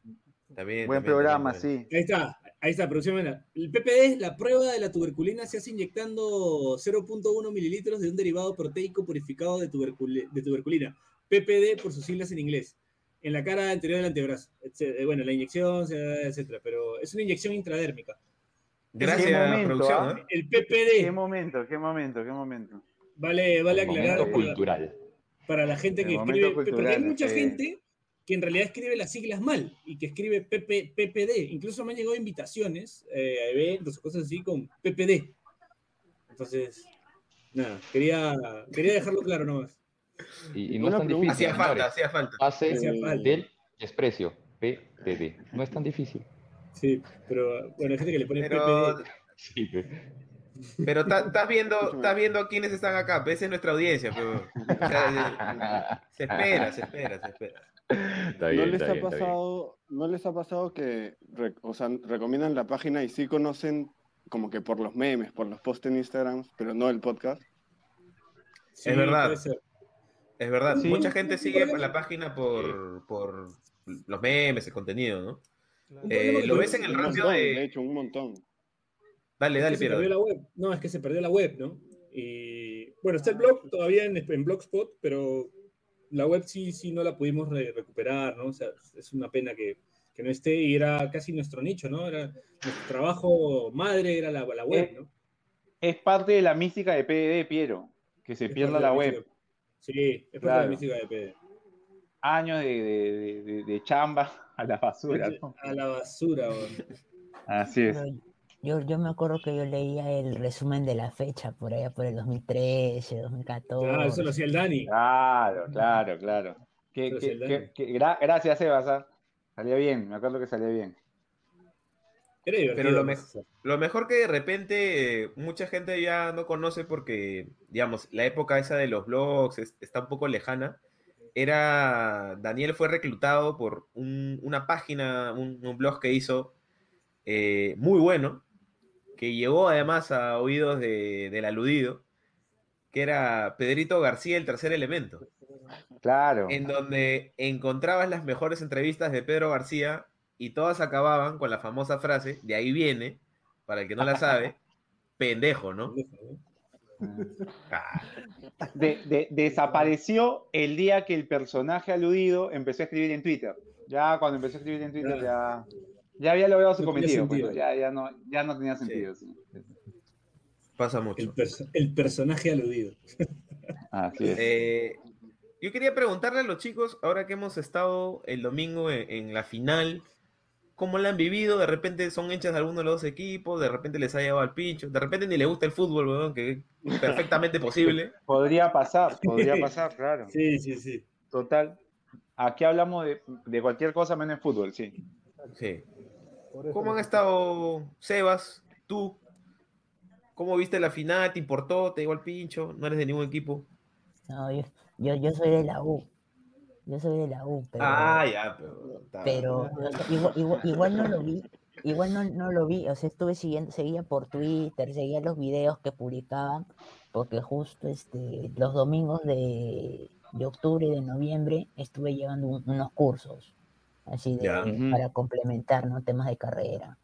También. Buen también, programa, también. sí. Ahí está, ahí está, producción. mira. El PPD es la prueba de la tuberculina, se hace inyectando 0.1 mililitros de un derivado proteico purificado de, tubercul- de tuberculina. PPD por sus siglas en inglés. En la cara anterior del antebrazo. Bueno, la inyección, etcétera. Pero es una inyección intradérmica. Gracias, Qué momento, producción. ¿ah? ¿eh? El Qué PPD, momento, qué momento, qué momento. vale, vale El aclarar momento cultural. para la gente que escribe. Porque hay cultural, mucha gente que en realidad escribe las siglas mal y que escribe PP, PPD. Incluso me han llegado invitaciones eh, a eventos o cosas así con PPD. Entonces, nada, quería, quería dejarlo claro nomás. Y, y no es tan difícil. Hacía falta, hacía falta. Pase Hacía falta. del desprecio. PDD. No es tan difícil. Sí, pero bueno, hay gente que le pone Pero, PPD. Sí, pe. Pero estás viendo, estás viendo a quiénes están acá. Esa es nuestra audiencia. Pero, o sea, se espera, se espera, se espera. Está ¿No les, está ha bien, está bien. pasado, ¿No les ha pasado que re- o sea, recomiendan la página y sí conocen como que por los memes, por los posts en Instagram, pero no el podcast? Sí, Es verdad. Es verdad, Sí. mucha gente sigue la página por, por los memes, el contenido, ¿no? Eh, lo ves en el ratio de de... hecho, un montón. Dale, Es dale, que se perdió Piero. la web. No, es que se perdió la web, ¿no? Y bueno, está el blog todavía en, en Blogspot, pero la web sí, sí no la pudimos re- recuperar, ¿no? O sea, es una pena que, que no esté y era casi nuestro nicho, ¿no? Era nuestro trabajo madre, era la, la web, ¿no? Es parte de la mística de PDD, Piero, que se Es pierda la mística. web. Sí, es parte de la mística de PD. Años de, de- de- de- de chamba a la basura. ¿no? A la basura, weón. Así es. Yo, yo me acuerdo que yo leía el resumen de la fecha por allá por el 2013, 2014. Claro, eso lo hacía el Dani. Claro, claro, claro. Que- Pero que- si el que- daño. que- gra- gracias, Sebas. ¿ah? Salía bien, me acuerdo que salía bien. Pero lo, me- lo mejor que de repente eh, mucha gente ya no conoce porque, digamos, la época esa de los blogs es- está un poco lejana. Era, Daniel fue reclutado por un- una página, un, un blog que hizo eh, muy bueno, que llegó además a oídos de- del aludido, que era Pedrito García, el tercer elemento, Claro. en donde encontrabas las mejores entrevistas de Pedro García y todas acababan con la famosa frase, de ahí viene, para el que no la sabe, pendejo, ¿no? Ah, De- de- desapareció el día que el personaje aludido empezó a escribir en Twitter. Ya cuando empezó a escribir en Twitter ya, ya había logrado su No cometido. pues, ya, ya, no, ya no tenía sentido. sí. pasa El, mucho. perso- el personaje aludido. Así es. Eh, yo quería preguntarle a los chicos, ahora que hemos estado el domingo en, en la final, cómo la han vivido, de repente son hinchas de alguno de los dos equipos, de repente les ha llevado al pincho, de repente ni les gusta el fútbol, weón, que es perfectamente posible. Podría pasar, podría pasar, claro. Sí, sí, sí. Total. Aquí hablamos de, de cualquier cosa menos fútbol, sí. Sí. Por eso- ¿Cómo han estado, Sebas, tú? ¿Cómo viste la final? ¿Te importó? ¿Te llegó al pincho? ¿No eres de ningún equipo? No, yo, yo, yo soy de la U. Yo soy de la U, pero, Ah, ya, pero... pero igual, igual- igual no lo vi. Igual no, no lo vi, o sea, estuve siguiendo, seguía por Twitter, seguía los videos que publicaban, porque justo este, los domingos de, de octubre y de noviembre estuve llevando un- unos cursos, así de, para complementar, ¿no? Temas de carrera.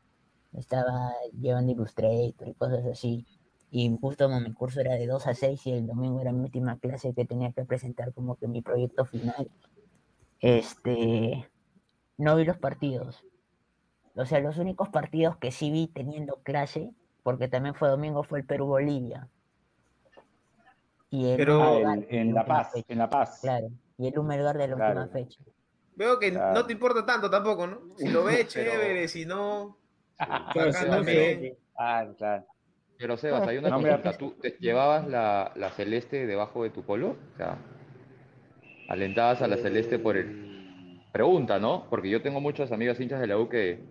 Estaba llevando Illustrator y cosas así. Y justo como mi curso era de 2 a 6 y el domingo era mi última clase que tenía que presentar como que mi proyecto final, este, no vi los partidos. O sea, los únicos partidos que sí vi teniendo clase, porque también fue domingo, fue el Perú-Bolivia. Y el Pero- en, la Paz, fecha, en La Paz. Claro, y el Humelgar de la Claro. última fecha. Veo que Claro. no te importa tanto tampoco, ¿no? Si lo ves, Pero- chévere, si no... Sí, no, también. pero- Ah, claro. Pero Sebas, hay una No, consulta. ¿Tú te llevabas la, la celeste debajo de tu polo? O sea, alentabas a la celeste por el... Pregunta, ¿no? Porque yo tengo muchos amigos hinchas de la U que,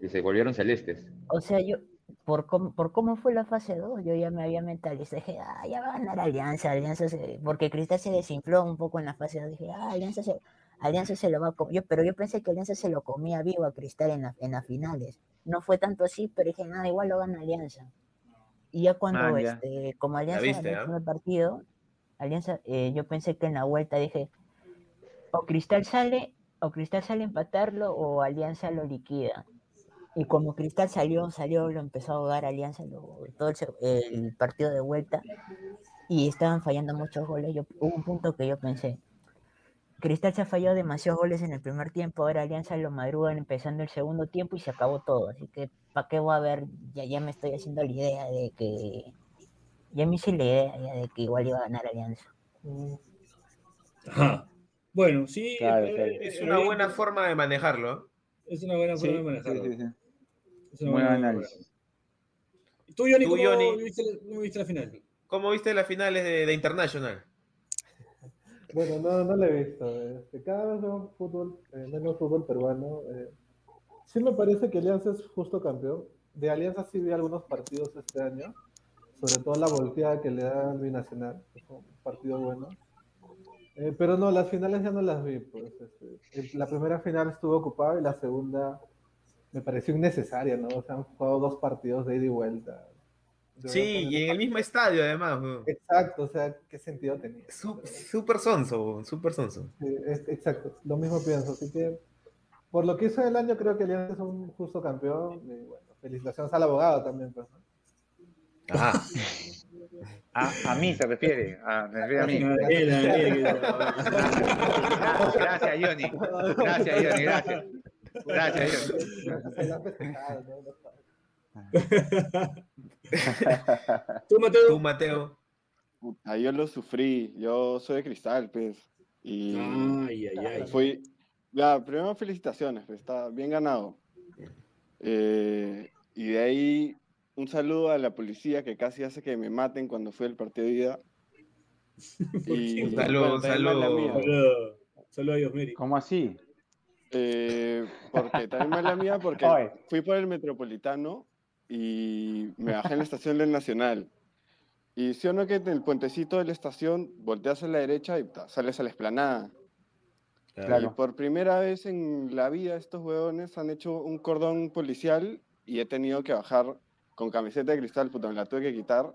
que se volvieron celestes. O sea, yo, por cómo, por cómo fue la fase 2, yo ya me había mentalizado, dije, ah, ya va a ganar Alianza, Alianza se... porque Cristal se desinfló un poco en la fase 2, dije, ah, Alianza se, Alianza se lo va a comer, pero yo pensé que Alianza se lo comía vivo a Cristal en, la- en las finales, no fue tanto así, pero dije, nada, igual lo gana Alianza. Y ya cuando, Ah, ya. este, como Alianza viste, ganó el ¿ah? partido, Alianza, eh, yo pensé que en la vuelta dije, o Cristal sale, o Cristal sale a empatarlo, o Alianza lo liquida. Y como Cristal salió, salió, lo empezó a ahogar Alianza lo- todo el partido de vuelta y estaban fallando muchos goles. Yo, hubo un punto que yo pensé, Cristal se ha fallado demasiados goles en el primer tiempo, ahora Alianza lo madrugan empezando el segundo tiempo y se acabó todo. Así que, ¿para qué voy a ver? Ya, ya me estoy haciendo la idea de que... Ya me hice la idea de que igual iba a ganar Alianza. Ajá. Bueno, sí. Claro, claro. Es una buena forma de manejarlo. Es una buena Sí, forma de manejarlo. sí, sí. Es una Buen buena- análisis. ¿Tú, Johnny, Tú, cómo Johnny. viste la, cómo viste la final? ¿Cómo viste las finales de, de International? Bueno, no, no lo he visto. este, cada vez veo fútbol, eh, menos fútbol peruano. eh. Sí me parece que Alianza es justo campeón. De Alianza sí vi algunos partidos este año, sobre todo la volteada que le da al Binacional, fue un partido bueno. Eh, pero no, las finales ya no las vi. Pues, este, el- la primera final estuvo ocupada y la segunda me pareció innecesaria, ¿no? O sea, han jugado dos partidos de ida y vuelta. Sí, y en el mismo estadio además. Exacto, o sea, ¿qué sentido tenía? Súper sonso, súper sonso. Sí, es- exacto, lo mismo pienso. Así que, por lo que hizo el año, creo que Alianza es un justo campeón. Y bueno, felicitaciones al abogado también. Pues, ¿no? Ajá. A, a mí se refiere, a, me refiere a mí. Ah, Gracias, Johnny. Gracias, Johnny, gracias. Gracias, Johnny. Se ¿Tú, Mateo? Tú, Mateo. Puta, yo lo sufrí, yo soy de cristal, pues. Y Ay, ay, ay. fui. Ya, primero felicitaciones, pues, está bien ganado. Eh, y de ahí un saludo a la policía que casi hace que me maten cuando fue el partido de ida. Y Un saludo, saludo. Saludos a Dios, Mary. ¿Cómo así? eh, porque también mala mía, porque Oye. fui por el metropolitano y me bajé en la estación del Nacional. Y sí o no que en el puentecito de la estación volteas a la derecha y ta, sales a la esplanada. Y Claro. por primera vez en la vida estos huevones han hecho un cordón policial y he tenido que bajar con camiseta de cristal, puta, me la tuve que quitar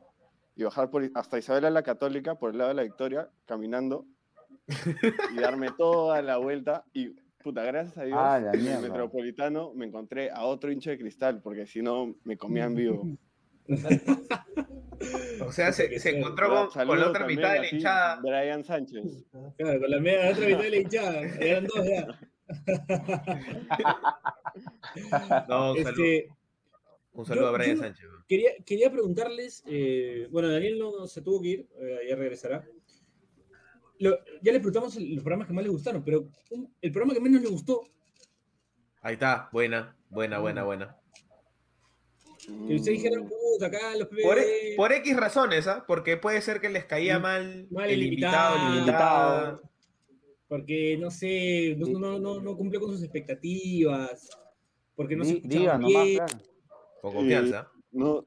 y bajar por, hasta Isabela la Católica por el lado de la Victoria, caminando y darme toda la vuelta y puta, gracias a Dios, Ah, en el mierda. Metropolitano me encontré a otro hincha de cristal porque si no me comían vivo. O sea, se, se encontró con, con la otra mitad de la hinchada. Brian Sánchez. Claro, con la media, la otra mitad de la hinchada. Eran dos ya. No, un saludo, Este, un saludo a Brian yo- Sánchez. quería preguntarles, eh, bueno, Daniel no se tuvo que ir, eh, ya regresará. Lo- ya le preguntamos los programas que más le gustaron, pero un- el programa que menos le gustó, Ahí está, buena, buena, buena, buena. Que ustedes dijeron, puta, acá los Por, PBD, e- por X razones, ¿ah? Porque puede ser que les caía Mm, mal, mal el invitado, el invitado. invitado. porque no sé, no, no, no, no cumplió con sus expectativas, porque no se escuchaba nomás, bien. claro. Con confianza. No,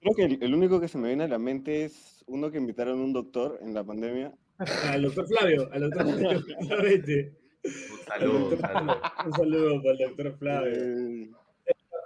creo que el, el único que se me viene a la mente es uno que invitaron a un doctor en la pandemia. Al doctor Flavio, al doctor Flavio, claramente. Un saludo, un saludo. Un saludo para el doctor Flavio. Eh,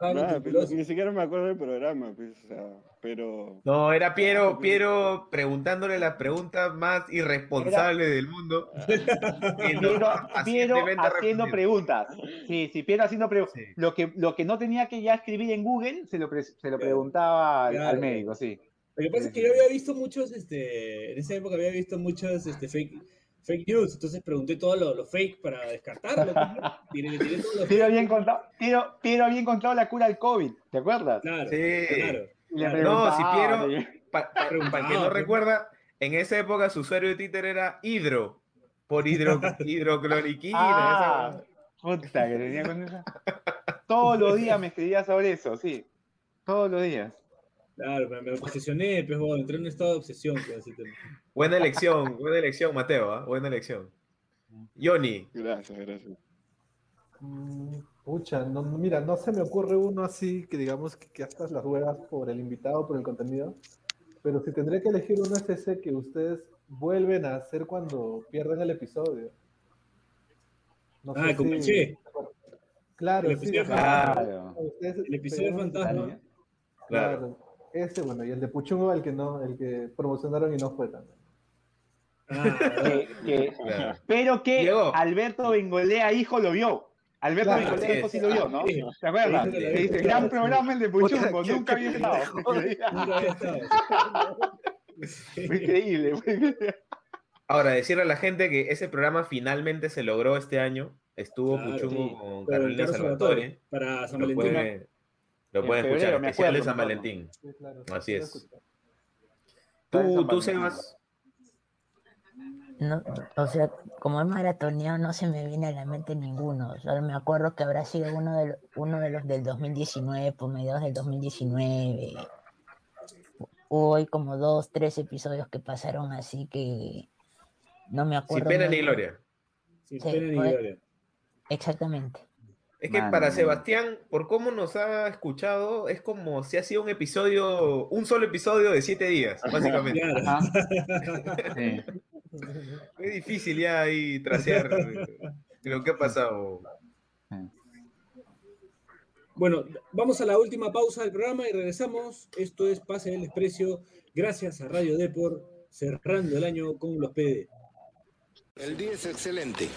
nada, pues, ni siquiera me acuerdo del programa, pues, o sea, pero... No, era Piero, Piero preguntándole la pregunta más irresponsable del mundo. No, Piero, Piero haciendo preguntas. Sí, sí, Piero haciendo preguntas. Sí. Lo, que, lo que no tenía que ya escribir en Google, se lo, pre- se lo preguntaba al, médico, sí. Lo que pasa es que yo había visto muchos, este, en esa época había visto muchos este, fake, fake news, entonces pregunté todo lo, lo fake para descartarlo. pues, ¿no? Tiré, Piero fake. había encontrado, Piero, Piero había encontrado la cura al COVID, ¿te acuerdas? Claro, Sí. claro. No, si Piero- y- Pa- pa- Para que no pues. recuerda, en esa época su usuario de Twitter era Hidro, por hidro, hidrocloriquina. Ah, esa- puta, que tenía con esa. Todos los días me escribía sobre eso, sí. Todos los días. Claro, me, me obsesioné, pues, bueno, entré en un estado de obsesión con ese tema. Buena elección, buena elección, Mateo, ¿ah? buena elección. Johnny, Gracias, gracias. Mm, Pucha, no, mira, no se me ocurre uno así que digamos que, que hasta las huevas por el invitado, por el contenido. Pero si tendría que elegir uno es ese que ustedes vuelven a hacer cuando pierden el episodio. No Ah, con si-. Claro, El sí, episodio Claro. El episodio fantasma. Claro. Ese, bueno, y el de Puchungo, el que no, el que promocionaron y no fue tan. Ah, Que- que- Claro. pero que Diego. Alberto Bengolea, hijo, lo vio. Alberto Claro, Bengolea, hijo, sí lo vio, ¿no? Sí. ¿Te acuerdas? Sí, Que sí, dice, claro, gran programa el de Puchungo, nunca había estado. nunca había estado. Fue increíble. fue increíble. ahora decirle a la gente que ese programa finalmente se logró este año. Estuvo Claro, Puchungo sí. con Carolina Carlos Salvatore. Salvatore, para San Valentín. Lo En pueden febrero, escuchar, me especial de San. Valentín. Sí, claro, Así es. Tú, tú. Sebas, No, o sea, como es maratoneado, no se me viene a la mente ninguno. Solo me acuerdo que habrá sido uno de, lo- uno de los del 2019, por mediados del 2019. Hubo hoy como dos, tres episodios que pasaron así que no me sin acuerdo. pena muy ni gloria. Sin Sí, pena ni gloria. Exactamente. Es que Mano, para. Sebastián, por cómo nos ha escuchado, es como si ha sido un episodio, un solo episodio de siete días, básicamente. Claro. Ajá. Sí. Es difícil ya ahí trasear lo que ha pasado. Bueno, vamos a la última pausa del programa y regresamos. Esto es Pase del Desprecio, gracias a Radio Deport, cerrando el año con los PD. El día es excelente.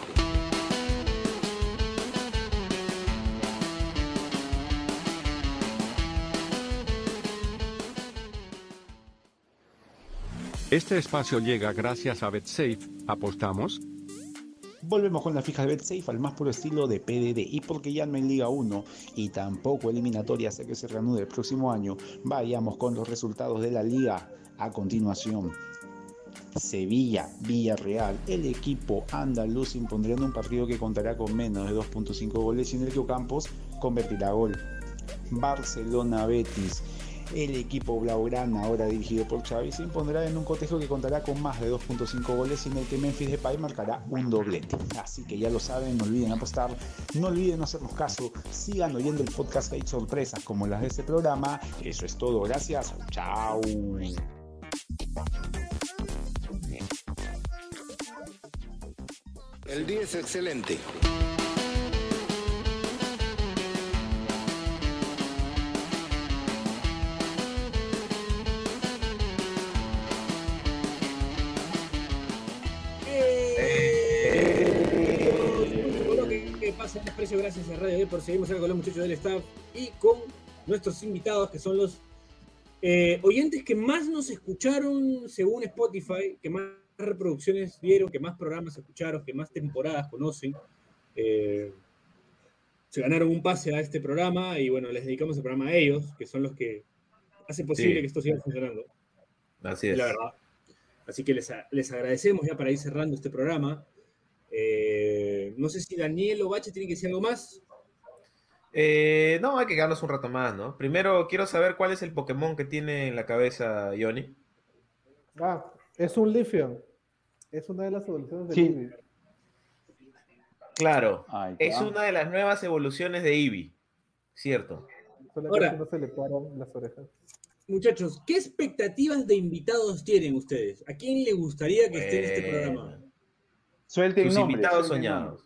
Este espacio llega gracias a BetSafe. ¿Apostamos? Volvemos con la fija de BetSafe al más puro estilo de PDD y porque ya no hay Liga 1 y tampoco eliminatoria hasta que se reanude el próximo año, vayamos con los resultados de la liga a continuación. Sevilla, Villarreal, el equipo andaluz impondrá en un partido que contará con menos de 2.5 goles y en el que Ocampos convertirá gol. Barcelona, Betis, el equipo Blaugrana, ahora dirigido por Xavi, se impondrá en un cotejo que contará con más de 2.5 goles y en el que Memphis Depay marcará un doblete. Así que ya lo saben, no olviden apostar, no olviden no hacernos caso, sigan oyendo el podcast que hay sorpresas como las de este programa. Eso es todo, gracias, chao. El día es excelente. Gracias a Radio Deport. Seguimos acá con los muchachos del staff y con nuestros invitados que son los eh, oyentes que más nos escucharon según Spotify, que más reproducciones vieron, que más programas escucharon, que más temporadas conocen. Eh, se ganaron un pase a este programa y bueno, les dedicamos el programa a ellos, que son los que hacen posible Sí. que esto siga funcionando. Así es la verdad. Así que les, les agradecemos ya para ir cerrando este programa. Eh, no sé si Daniel o Bache tienen que decir algo más. Eh, no, hay que quedarnos un rato más, ¿no? Primero quiero saber cuál es el Pokémon que tiene en la cabeza Yoni. Ah, es un Leafeon. Es una de las evoluciones de Sí. Eevee. Claro, es una de las nuevas evoluciones de Eevee. Cierto. Solo Ahora- que no se le paran las orejas. Muchachos, ¿qué expectativas de invitados tienen ustedes? ¿A quién le gustaría que esté en este programa? Suelten Sus nombres, invitados suelten soñados.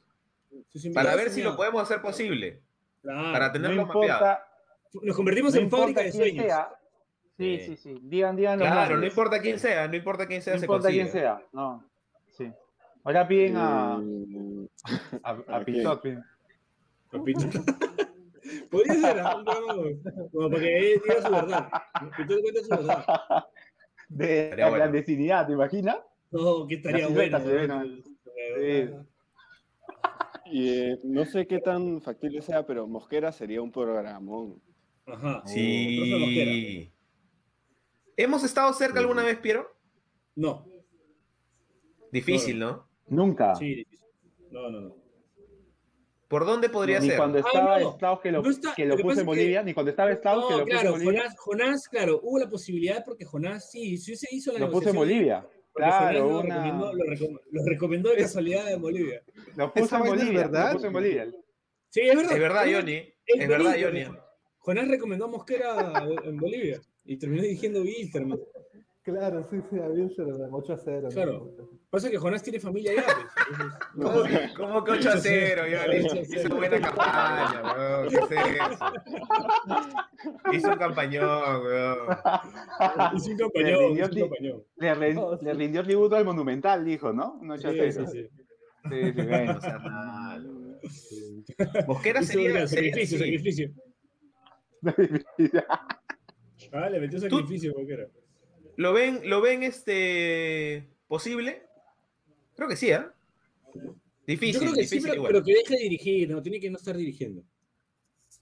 Sus Para ver si lo podemos hacer posible. Claro. Para tenerlo No mapeado. importa, Nos convertimos no en fábrica de sueños. sea. Sí, Sí. sí, sí. Digan, digan los Claro, no importa quién sea, no importa quién sea, No se importa quién sea. No. Sí. Ahora piden a, Mm, a, a ¿A piden. Podría ser, programa como para que él diga su verdad. Pito cuenta su verdad. De la bueno. clandestinidad, ¿te imaginas? No, que estaría bueno. se ve, ¿no? Sí. Y eh, no sé qué tan factible sea, pero Mosquera sería un programón. Ajá. Sí. ¿Hemos estado cerca alguna vez, Piero? No. Difícil, ¿no? Nunca. Sí, difícil. No, no, no. ¿Por dónde podría ni ser? cuando Ah, estaba no. Strauss que lo, No está- que lo lo que puso en que- Bolivia, ni cuando estaba que No, lo puso claro, en Bolivia, Jonás, Jonás, claro, hubo la posibilidad porque Jonás, sí, sí se hizo la lo puso en negociación, Bolivia. Claro, lo, una... recomendó, lo, recom- lo recomendó de casualidad en Bolivia. lo puso ¿Esa en Bolivia, verdad? lo puso en Bolivia. Sí, es verdad. Es verdad, Johnny. Es Es verdad, Johnny. Jonás recomendó a Mosquera en Bolivia y terminó dirigiendo Wilterman. Claro, sí, sí, a Wilstermann, 8 a 0. ¿no? Claro. Pasa que Jonás tiene familia pues. entonces- ¿Cómo cómo que 8 a 0, Johnny? 8 a 0. Hizo buena campaña, weón. ¿Qué es eso? Hizo un campañón, weón. Hizo un Le campañón, rindió un ti- campañón. Le, rin- No, sí. le rindió tributo al Monumental, dijo, ¿no? No Sí, sí, sí, sí. sí, sí, bueno. No sea malo, weón. Mosquera Hizo sería, un sería sacrificio, sí. sacrificio. Ah, le metió sacrificio Mosquera. ¿Lo ven, lo ven este posible? Creo que sí, ¿ah? Difícil, Yo creo que sí, pero, que deje de dirigir, no, tiene que no estar dirigiendo.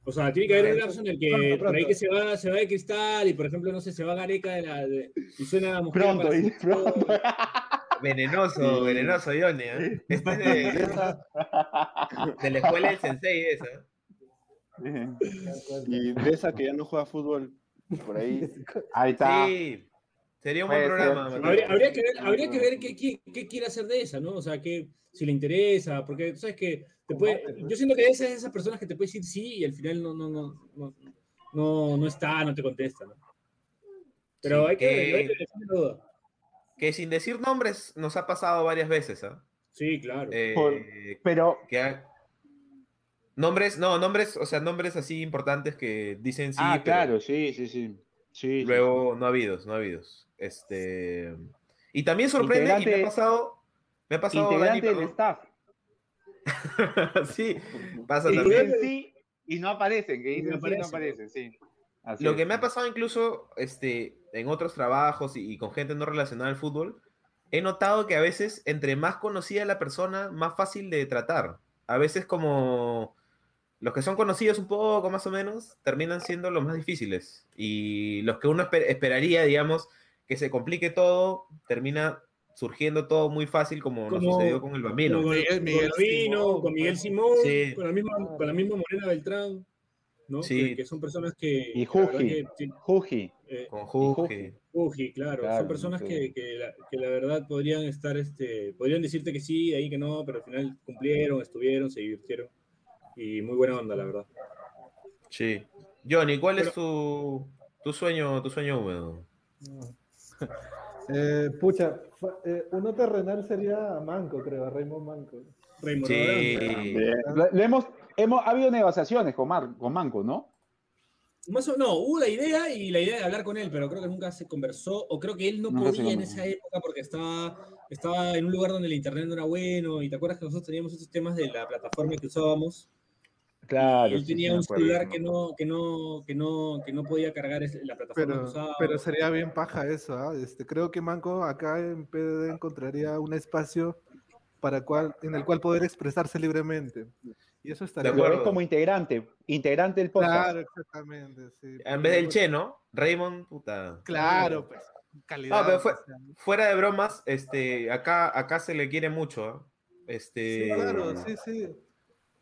O sea, tiene que haber un lapso en el que pronto, por ahí que se va, se va de cristal y por ejemplo, no sé, se va Gareca de la, de- y suena Mosquera Pronto, y pronto. Venenoso, Sí. venenoso, Johnny. ¿eh? Este es de, de la escuela del sensei esa. Y de esa que ya no juega fútbol, por ahí. Ahí está. Sí, sería un buen programa. Mateo. Habría, habría que ver, habría que ver qué, qué, qué quiere hacer de esa, ¿no? O sea, que, si le interesa, porque tú sabes que te puede, yo siento que esa es de esas personas que te puede decir sí y al final no, no, no, no, no, no está, no te contesta, ¿no? Pero Sí, hay que que- hay que duda. Que sin decir nombres nos ha pasado varias veces, ¿ah? Sí, claro. Eh, Por- Pero, que ha- Nombres, no, nombres, o sea, nombres así importantes que dicen sí, ah, pero claro, sí, sí, sí. Sí sí, luego no ha habido, no ha habido. Este, y también sorprende, y me ha pasado, me ha sí. pasado, Integrante Dani, del staff. sí, pasa también. sí y no aparecen, que dicen sí y no aparecen. aparecen, sí. Así Lo es. que me ha pasado incluso este, en otros trabajos y, y con gente no relacionada al fútbol, he notado que a veces entre más conocida la persona, más fácil de tratar. A veces como los que son conocidos un poco más o menos, terminan siendo los más difíciles. Y los que uno esper- esperaría, digamos, que se complique todo, termina surgiendo todo muy fácil como, nos Como- sucedió con el Bambino. Con, Miguel- con Vino, Simón, con Miguel. Simón, Sí. con, la misma, con la misma Morena Beltrán, ¿no? Sí. Que, que son personas que... Y Juji. que Juji. eh, Con Juge. Uji, claro, Claro, son personas sí. que, que, la, que la verdad podrían estar, este, podrían decirte que sí, ahí que no, pero al final cumplieron, estuvieron, se divirtieron y muy buena onda, la verdad. Sí. Johnny, ¿cuál es tu, tu sueño, tu sueño húmedo? Eh, pucha, fa- eh, uno terrenal sería Manco, creo, Raymond Manco. Raymond Sí. Lo hemos, hemos, ha habido negociaciones con, Mar, con Manco, ¿no? Más o, no, hubo la idea y la idea de hablar con él, pero creo que nunca se conversó, o creo que él no podía en esa época porque estaba, estaba en un lugar donde el internet no era bueno, y te acuerdas que nosotros teníamos esos temas de la plataforma que usábamos, Claro. y él tenía sí, un acuerdo, celular que no, que no, que no, que no podía cargar la plataforma que Pero, usábamos. pero sería bien paja eso, ¿ah? este, creo que Manco acá en PDD encontraría un espacio para cual, en el cual poder expresarse libremente. Y eso estaría De acuerdo. como integrante, integrante del podcast. Claro, exactamente. Sí. En vez del Che, ¿no? Raymond, puta. Claro, pues. Calidad. No, pero fue- Fuera de bromas, este, acá, acá se le quiere mucho, ¿ah? Este, Sí, claro, sí, sí.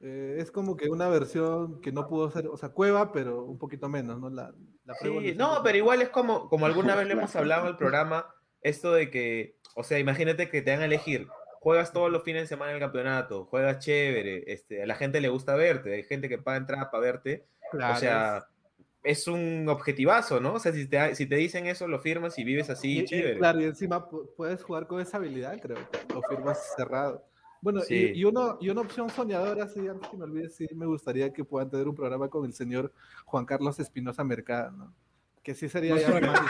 Eh, es como que una versión que no pudo ser, o sea, Cueva, pero un poquito menos, ¿no? La, la Sí, no, pero igual es como, como alguna vez le hemos hablado en el programa, esto de que, o sea, imagínate que te dan a elegir, juegas todos los fines de semana en el campeonato, juegas chévere, este, a la gente le gusta verte, hay gente que paga entrada para verte, Claro, o sea, es un objetivazo, ¿no? O sea, si te, si te dicen eso, lo firmas y vives así, Y- y, chévere. claro, y encima pu- puedes jugar con esa habilidad, creo. Lo firmas cerrado. Bueno, y- Sí. y, uno, y una opción soñadora, sí, antes que me olvide, sí, me gustaría que puedan tener un programa con el señor Juan Carlos Espinosa Mercado, ¿no? Que sí sería ya más-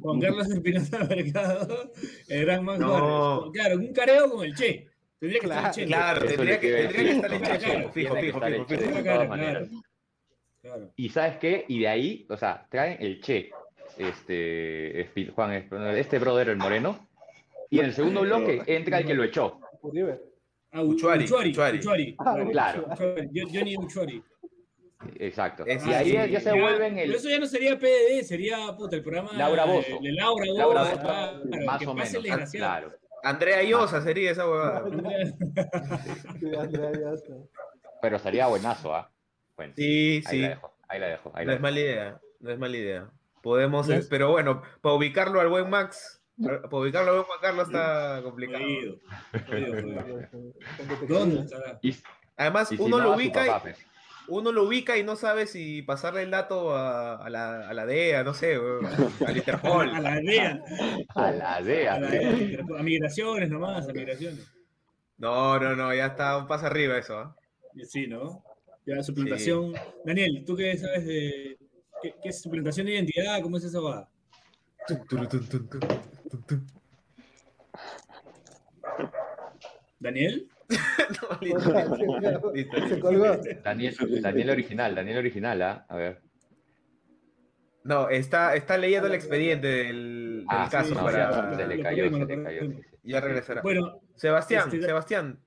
Juan Carlos Espinosa Mercado, el gran Max No. Claro, un careo con el Che. Tendría que estar el Che. Claro, tendría que, tendría decir. estar en Claro, Cheche, claro, fijo, fijo, estar fijo, el Che fijo. de Claro, todas claro. maneras. Claro. Y ¿sabes qué? Y de ahí, o sea, traen el Che, este, Juan, este brother, el moreno, y en el segundo bloque entra el que lo echó. Uribe. Ah, Uchuari, Uchuari. Uchuari. Uchuari. Ah, Claro. Uchuari. Yo- Johnny Uchuari. Exacto. Es- Y ahí sí, ya, se Ya, vuelven Pero el... eso ya no sería PDD, sería puta, el programa Laura de- Laura Bozzo. Laura Bozzo, claro, más o menos. desgraciado. Claro. Andrea Llosa sería esa huevada. Sí, Andrea, está. Pero sería buenazo, ¿ah? Bueno, Sí, ahí sí. la dejo, ahí la dejo. Ahí No la es mala idea, no es mala idea. Podemos, pero bueno, para ubicarlo al buen Max, para ubicarlo buen Juan Carlos está complicado. Jodido, jodido, Además, y si uno no, lo a ubica, papá, y, pues. uno lo ubica y no sabe si pasarle el dato a, a la, a la DEA, no sé, al Interpol. A la DEA. A la DEA. A, la DEA. a migraciones nomás, a migraciones. No, no, no, ya está un paso arriba eso. ¿ah? Y Sí, ¿no? Ya, suplantación. Daniel, ¿tú qué sabes de. ¿Qué, qué es suplantación de identidad? ¿Cómo es esa va? ¿Daniel? No, listo, listo, Se listo. colgó. Daniel, Daniel original, Daniel original, ¿ah? A ver. No, está, está leyendo el expediente del, del Ah, caso sí, no, para... ya, se le Lo cayó, perdimos, se lo le cayó. perdimos. sí, sí. Ya regresará. Bueno, Sebastián, este- Sebastián,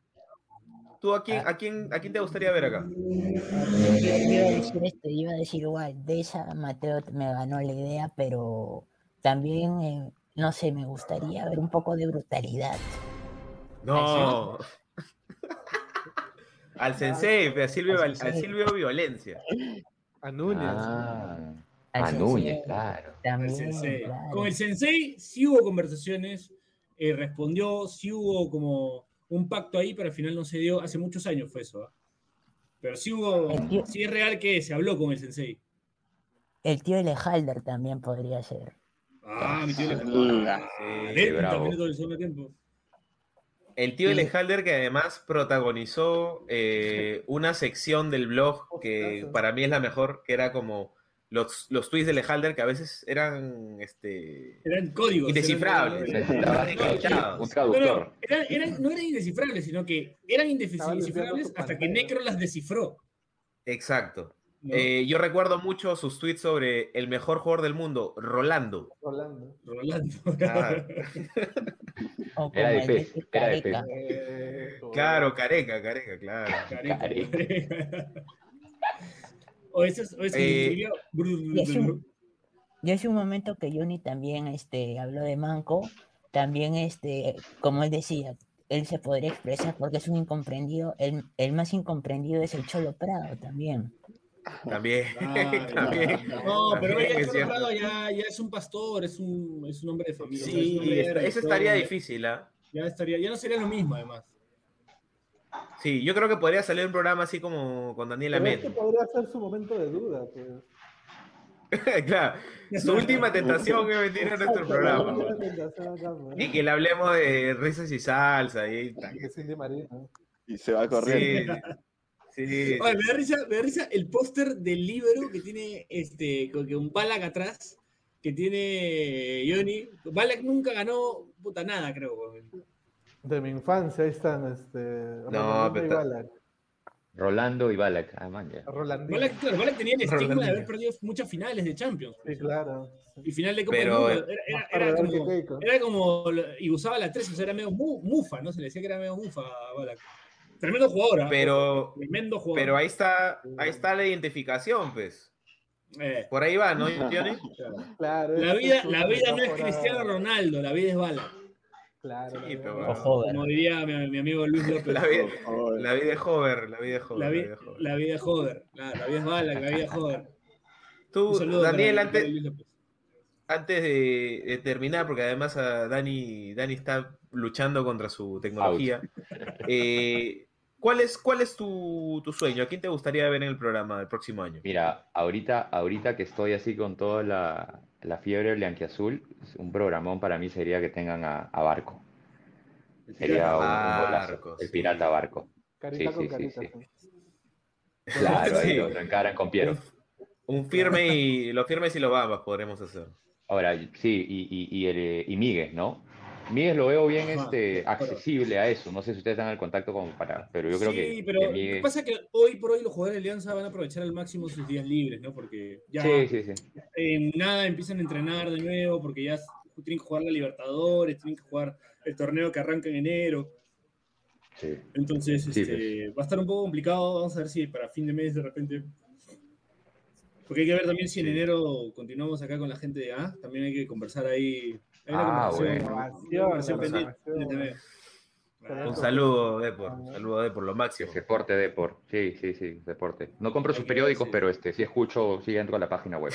¿tú a quién, a, quién, a quién te gustaría ver acá? Yo iba a decir esto, iba a decir igual, de esa Mateo me ganó la idea, pero también, eh, no sé, me gustaría ver un poco de brutalidad. No. Al sensei, a Silvio, Al sensei. Silvio Violencia. A Núñez. Ah, a Núñez, claro. También. Con el sensei sí hubo conversaciones, eh, respondió, sí hubo como un pacto ahí, pero al final no se dio. Hace muchos años fue eso. ¿ah? Pero sí hubo, tío- sí es real que se habló con el sensei. El tío Elejalder también podría ser. Ah, mi tío le Ah, Sí, bravo. El tío Sí. Elejalder que además protagonizó eh, una sección del blog que para mí es la mejor, que era como los, los tweets de Elejalder que a veces eran este, Eran códigos. indescifrables. No, eran, eran- no eran indescifrables, sino que eran indescifrables hasta que. Necro las descifró. Exacto. Eh, yo recuerdo mucho sus tweets sobre el mejor jugador del mundo, Rolando. Rolando. Rolando. Claro, O Era como de pez, era. Eh, claro, careca, careca, claro. Careca. o ese es, o ese Eh, Y es un- Yo hace un momento que Johnny también este, habló de Manco, también, este, como él decía, él se podría expresar porque es un incomprendido, el, el más incomprendido es el Cholo Prado también. También, Ah, también. No, pero también es ya, ya es un pastor, es un, es un hombre de familia. o sea, es un Sí, esta- eso estaría difícil, ¿ah? Ya, estaría, ya no sería lo mismo, además. Sí, yo creo que podría salir un programa así como con Daniela Pero este podría ser su momento de duda, pues. claro, su última tentación es venir a nuestro programa. Acá, pues. Y que le hablemos de risas y salsa. Y, Marino. Y se va a correr. Sí, sí. Oye, me da risa, me da risa el póster del libro que tiene este, con que un Balak atrás, que tiene Johnny. Balak nunca ganó puta nada, creo. De mi infancia, ahí están, este. Rolando pero y está- Balak. Rolando y Balak. Ah, man, ya. Rolandino. Balak, claro, Balak tenía el estigma de haber perdido muchas finales de Champions. Sí, claro. Y final de Copa Pero, del Mundo. Era, como, era como. Y usaba la 3, o sea, era medio mu- mufa, ¿no? Se le decía que era medio mufa a Balak. Tremendo jugador, ¿ah? Pero, Tremendo jugador. pero ahí está, ahí está la identificación, pues. Eh, Por ahí va, ¿no, Johnny? claro. Claro, La vida, es la vida no es Cristiano Ronaldo, la vida es Balak. Claro. Sí, pero Hover. Como diría mi, mi amigo Luis López. La vida, la vida de Hover, la vida de Hover. La, la vi- vida la es joder. La, la vida es bala, la vida es joder. Tú, Daniel, para- antes, para de, de terminar, porque además a Dani, Dani está luchando contra su tecnología. eh, ¿cuál, es, ¿Cuál es tu, tu sueño? ¿A quién te gustaría ver en el programa el próximo año? Mira, ahorita, ahorita que estoy así con toda la, la fiebre blanquiazul, un programón para mí sería que tengan a, a Barco. Sería un, un golazo, Barco, el pirata Barco. Carita Sí, con sí, sí, carita. sí. sí. Claro, ahí Sí. lo encaran con Piero. Un, un firme y los firmes y los babas podremos hacer. Ahora, sí, y, y, y, el, y Miguel, ¿no? Miguel lo veo bien este, accesible a eso. No sé si ustedes están el contacto como para, pero yo creo sí, que, pero que lo que pasa es que hoy por hoy los jugadores de Alianza van a aprovechar al máximo sus días libres, ¿no? Porque ya Sí, sí, sí. en nada empiezan a entrenar de nuevo, porque ya tienen que jugar la Libertadores, tienen que jugar el torneo que arranca en enero. sí. Entonces, Sí, este, va a estar un poco complicado. Vamos a ver si para fin de mes de repente. Porque hay que ver también si en Sí. enero continuamos acá con la gente de A. También hay que conversar ahí. Hay una Ah, conversación, pendiente. Un saludo, Depor. Un saludo, Depor, lo máximo. Deporte, Depor. Sí, sí, sí, deporte. No compro sus periódicos, pero este, sí escucho, sí entro a la página web.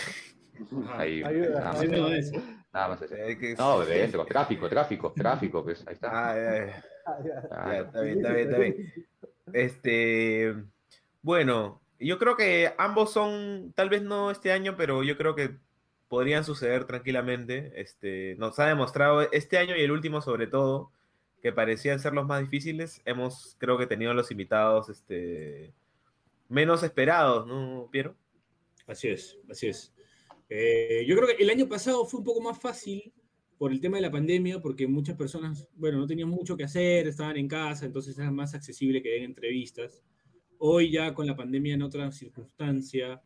Ahí, Ayuda. nada más, Sí, no, es- nada más No, dentro, tráfico, tráfico, tráfico, pues ahí está. Ah, ya, ya. Ah, está bien, está bien, está bien. Este, bueno, yo creo que ambos son, tal vez no este año, pero yo creo que podrían suceder tranquilamente. Este, nos ha demostrado este año y el último sobre todo que parecían ser los más difíciles. Hemos, creo que tenido los invitados, este, menos esperados, ¿no, Piero? Así es, así es. Eh, yo creo que el año pasado fue un poco más fácil por el tema de la pandemia, porque muchas personas, bueno, no tenían mucho que hacer, estaban en casa, entonces era más accesible que den entrevistas. Hoy ya con la pandemia en otra circunstancia,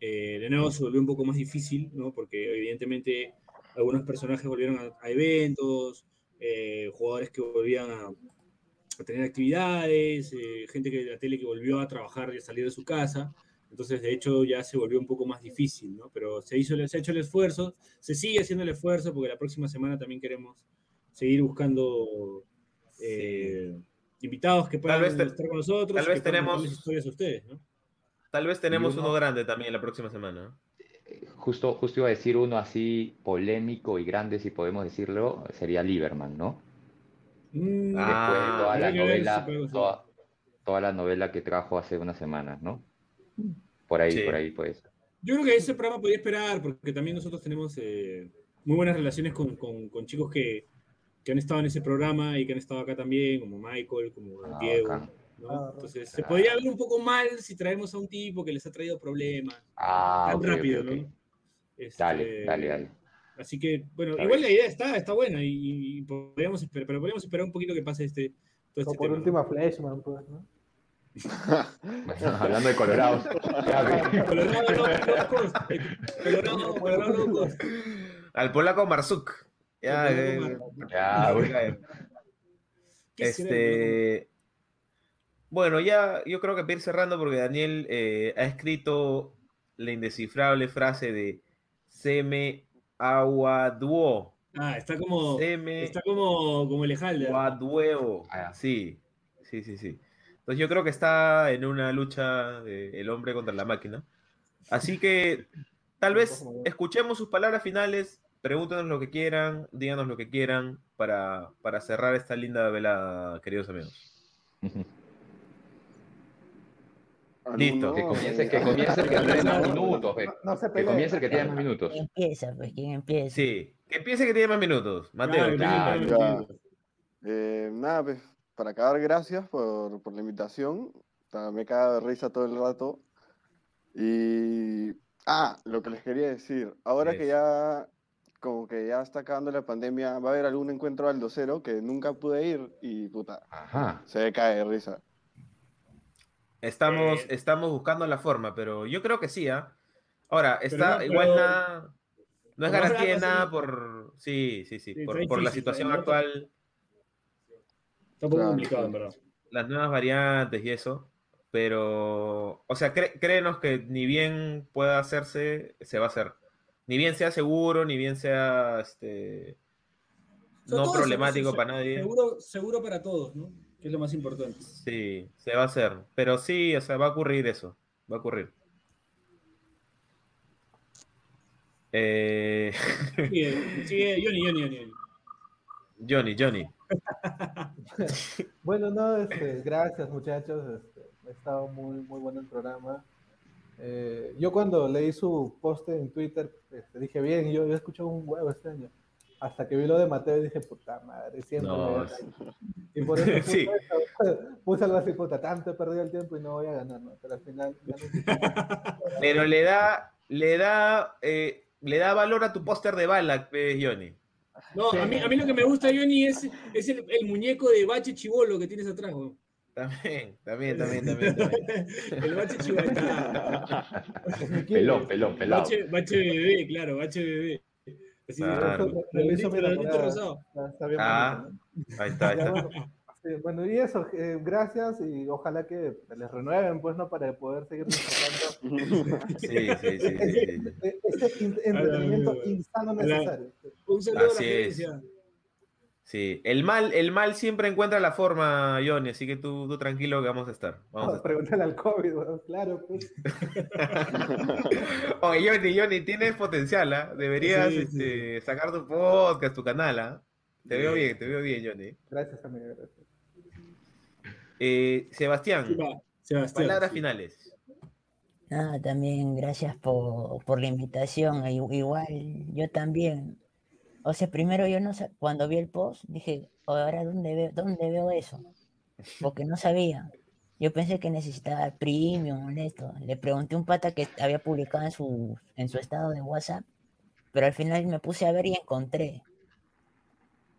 eh, de nuevo se volvió un poco más difícil, ¿no? Porque evidentemente algunos personajes volvieron a, a eventos, eh, jugadores que volvían a, a tener actividades, eh, gente que de la tele que volvió a trabajar y a salir de su casa. Entonces, de hecho, ya se volvió un poco más difícil, ¿no? Pero se, hizo, se ha hecho el esfuerzo, se sigue haciendo el esfuerzo, porque la próxima semana también queremos seguir buscando eh, invitados que puedan estar con nosotros. tal vez tenemos- historias a ustedes, ¿no? Tal vez tenemos uno- uno grande también la próxima semana. ¿no? Justo, justo iba a decir uno así polémico y grande, si podemos decirlo, sería Lieberman, ¿no? Mm, Ah, Después de toda la novela, toda, toda la novela que trajo hace unas semanas, ¿no? Por ahí, Sí. por ahí, pues. Yo creo que ese programa podría esperar, porque también nosotros tenemos eh, muy buenas relaciones con, con- con chicos que, que han estado en ese programa y que han estado acá también, como Michael, como Ah, Diego. bacán. ¿No? Entonces, se podría ver un poco mal si traemos a un tipo que les ha traído problemas Ah, tan rápido. ¿no? Este, Dale, dale, dale. Así que, bueno, Está igual bien. la idea está, está buena y, y podríamos esperar, pero podríamos esperar un poquito que pase este, todo O este por tema. último a Fleshman, pues, ¿no? Bueno, hablando de Colorado. Colorado locos, Colorado, Colorado locos. Al polaco Marzuk. Ya, Al eh, polaco Ya, güey. ¿Qué será el Este. Bueno, ya yo creo que para ir cerrando, porque Daniel eh, ha escrito la indescifrable frase de Seme Aguaduo. Ah, está como, Seme está como, como el Ejalde. Aguadueo. Ah. Sí, sí, sí, sí. Entonces yo creo que está en una lucha de el hombre contra la máquina. Así que tal vez escuchemos sus palabras finales, pregúntenos lo que quieran, díganos lo que quieran para, para cerrar esta linda velada, queridos amigos. Listo. Que comience, que comience el que tiene más minutos, ve. No, no se Que comience el que tiene más minutos. ¿Quién empieza? Pues, ¿quién empieza? Sí, que empiece que tiene más minutos. Mateo. Claro, Claro. claro. Eh, nada, pues, para acabar, gracias por, por la invitación. Ta- Me cago de risa todo el rato. Y. Ah, lo que les quería decir. Ahora que ya. Como que ya está acabando la pandemia, va a haber algún encuentro al docero que nunca pude ir y puta, Ajá. se cae de risa. Estamos, Eh. estamos buscando la forma, pero yo creo que sí, ¿ah? Ahora, Pero está no, igual pero- nada. No es ahora garantía de nada por. Sí, sí, sí. Sí, Por, la situación actual, Está un poco complicado, en verdad. las nuevas variantes y eso. Pero. O sea, cre- créenos que ni bien pueda hacerse, se va a hacer. Ni bien sea seguro, ni bien sea este. sea, no problemático se- para nadie. Seguro, seguro para todos, ¿no? Que es lo más importante. Sí, se va a hacer. Pero sí, o sea, va a ocurrir eso. Va a ocurrir. Eh, Sigue, sigue, Johnny, Johnny, Johnny. Johnny, Johnny. Bueno, no, este, gracias muchachos. Este, ha estado muy, muy bueno el programa. Eh, yo cuando leí su post en Twitter, este, dije, bien, yo, yo he escuchado un huevo este año. Hasta que vi lo de Mateo y dije, puta madre, siempre. No, me da sí. like". Y por eso puse, Sí. puse algo así, puta, tanto he perdido el tiempo y no voy a ganar, ¿no? Pero al final... Pero le da, le da, eh, le da valor a tu póster de Balak, pues, Johnny. No, a mí, a mí lo que me gusta, Johnny, es, es el, el muñeco de Bache Chivolo que tienes atrás, weón. También, también, también, también. también. El Bache Chivolo. Pelón, pelón, pelado. Bache, Bache bebé, claro, Bache bebé. Así, Claro. Ah, ahí está, ahí está. bueno, sí, bueno, y eso, eh, gracias y ojalá que les renueven, pues, ¿no? Para poder seguir disfrutando Sí, sí, sí, sí, sí. ese ese in- entretenimiento insano la- necesario. Un saludo a la Así audiencia. Sí, el mal, el mal siempre encuentra la forma, Johnny, así que tú, tú tranquilo que vamos a estar. Vamos a estar. Pregúntale al COVID, claro, pues. Oye, Johnny, Johnny, tienes potencial, ¿ah? Deberías Sí, sí. este, sacar tu podcast, tu canal, ¿ah? Te veo bien, te veo bien, Johnny. Gracias, amigo, gracias. Eh, Sebastián, Sebastián. palabras sí. finales. Nada, también gracias por, por la invitación. Igual yo también. O sea, primero yo no cuando vi el post dije, "Oh, ahora dónde veo, dónde veo eso, porque no sabía. Yo pensé que necesitaba premium, esto. Le pregunté a un pata que había publicado en su, en su estado de WhatsApp, pero al final me puse a ver y encontré.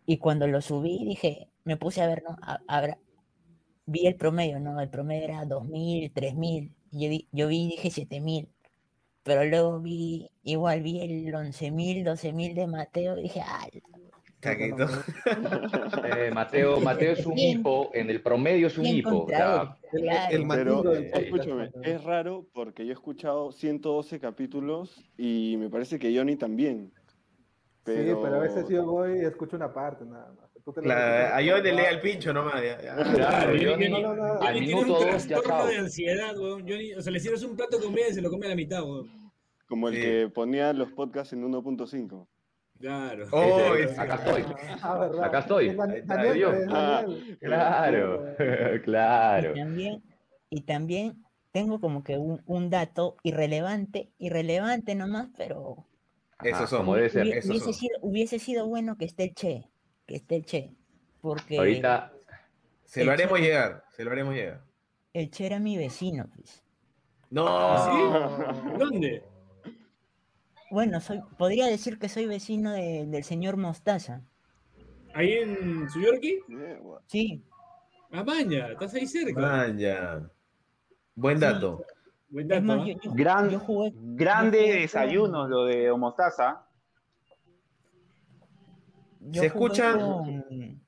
Y cuando lo subí dije, me puse a ver, ¿no? Habrá- vi el promedio, ¿no? El promedio era 2.000, 3.000. y Yo, yo vi dije 7.000. Pero luego vi, igual vi el 11.000, 12.000 de Mateo y dije, ah. Eh, Mateo, Mateo es un Bien. hipo, en el promedio es un hipo. claro. el Pero, podcast. escúchame, es raro porque yo he escuchado 112 capítulos y me parece que Johnny también. Pero... Sí, pero a veces yo voy y escucho una parte nada más. Tú te La, a. Johnny le da el pincho nomás. ya, ya. Claro, Johnny, Johnny, no, no, no. al Johnny tiene minuto un dos ya trastorno chao. de ansiedad, weón. Johnny, o sea, le sirves un plato de comida y se lo come a la mitad, weón. Como el Sí. que ponía los podcasts en 1.5. Claro. Oh, Ese- ese- acá estoy. Ah. Acá estoy. Es Daniel, yo. pues, Ah, Daniel. Claro, Y claro. también, y también tengo como que un, un dato irrelevante, irrelevante nomás, pero Esos Ajá, son. Como debe ser. hubiese, son. sido, hubiese sido bueno que esté el Che, que esté el Che, porque Ahorita, Se lo haremos Che- llegar, se lo haremos llegar. el Che era mi vecino, pues. No. ¿Dónde? Bueno, soy, podría decir que soy vecino de- del señor Mostaza. ¿Ahí en Suyorki? Sí, Ah, maña, estás ahí cerca. Man, ya. Buen dato. Buen dato. más, ¿ah? yo, yo- Gran, yo jugué, grande yo jugué desayuno lo de Homostaza. Yo ¿Se escucha? Con,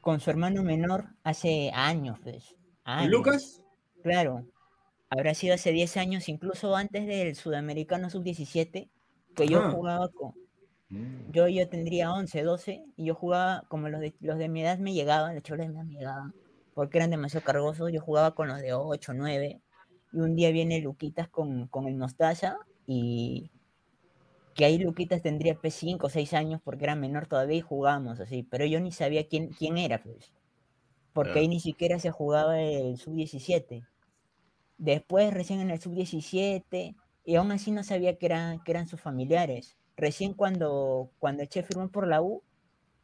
con su hermano menor hace años, pues. ¿Con años. Lucas? Claro, habrá sido hace 10 años, incluso antes del Sudamericano Sub-17, que yo Ajá. jugaba con... mm, Yo, yo tendría 11, 12, y yo jugaba, como los de, los de mi edad me llegaban, los cholos de mi edad me llegaban, porque eran demasiado cargosos, yo jugaba con los de 8, 9, y un día viene Luquitas con, con el Mostaza, y que ahí Luquitas tendría pues 5 o 6 años, porque era menor todavía, y jugábamos así, pero yo ni sabía quién, quién era, pues, porque ahí ni siquiera se jugaba el Sub-17. Después, recién en el sub-17, y aún así no sabía que eran, que eran sus familiares. Recién cuando, cuando el Che firmó por la U,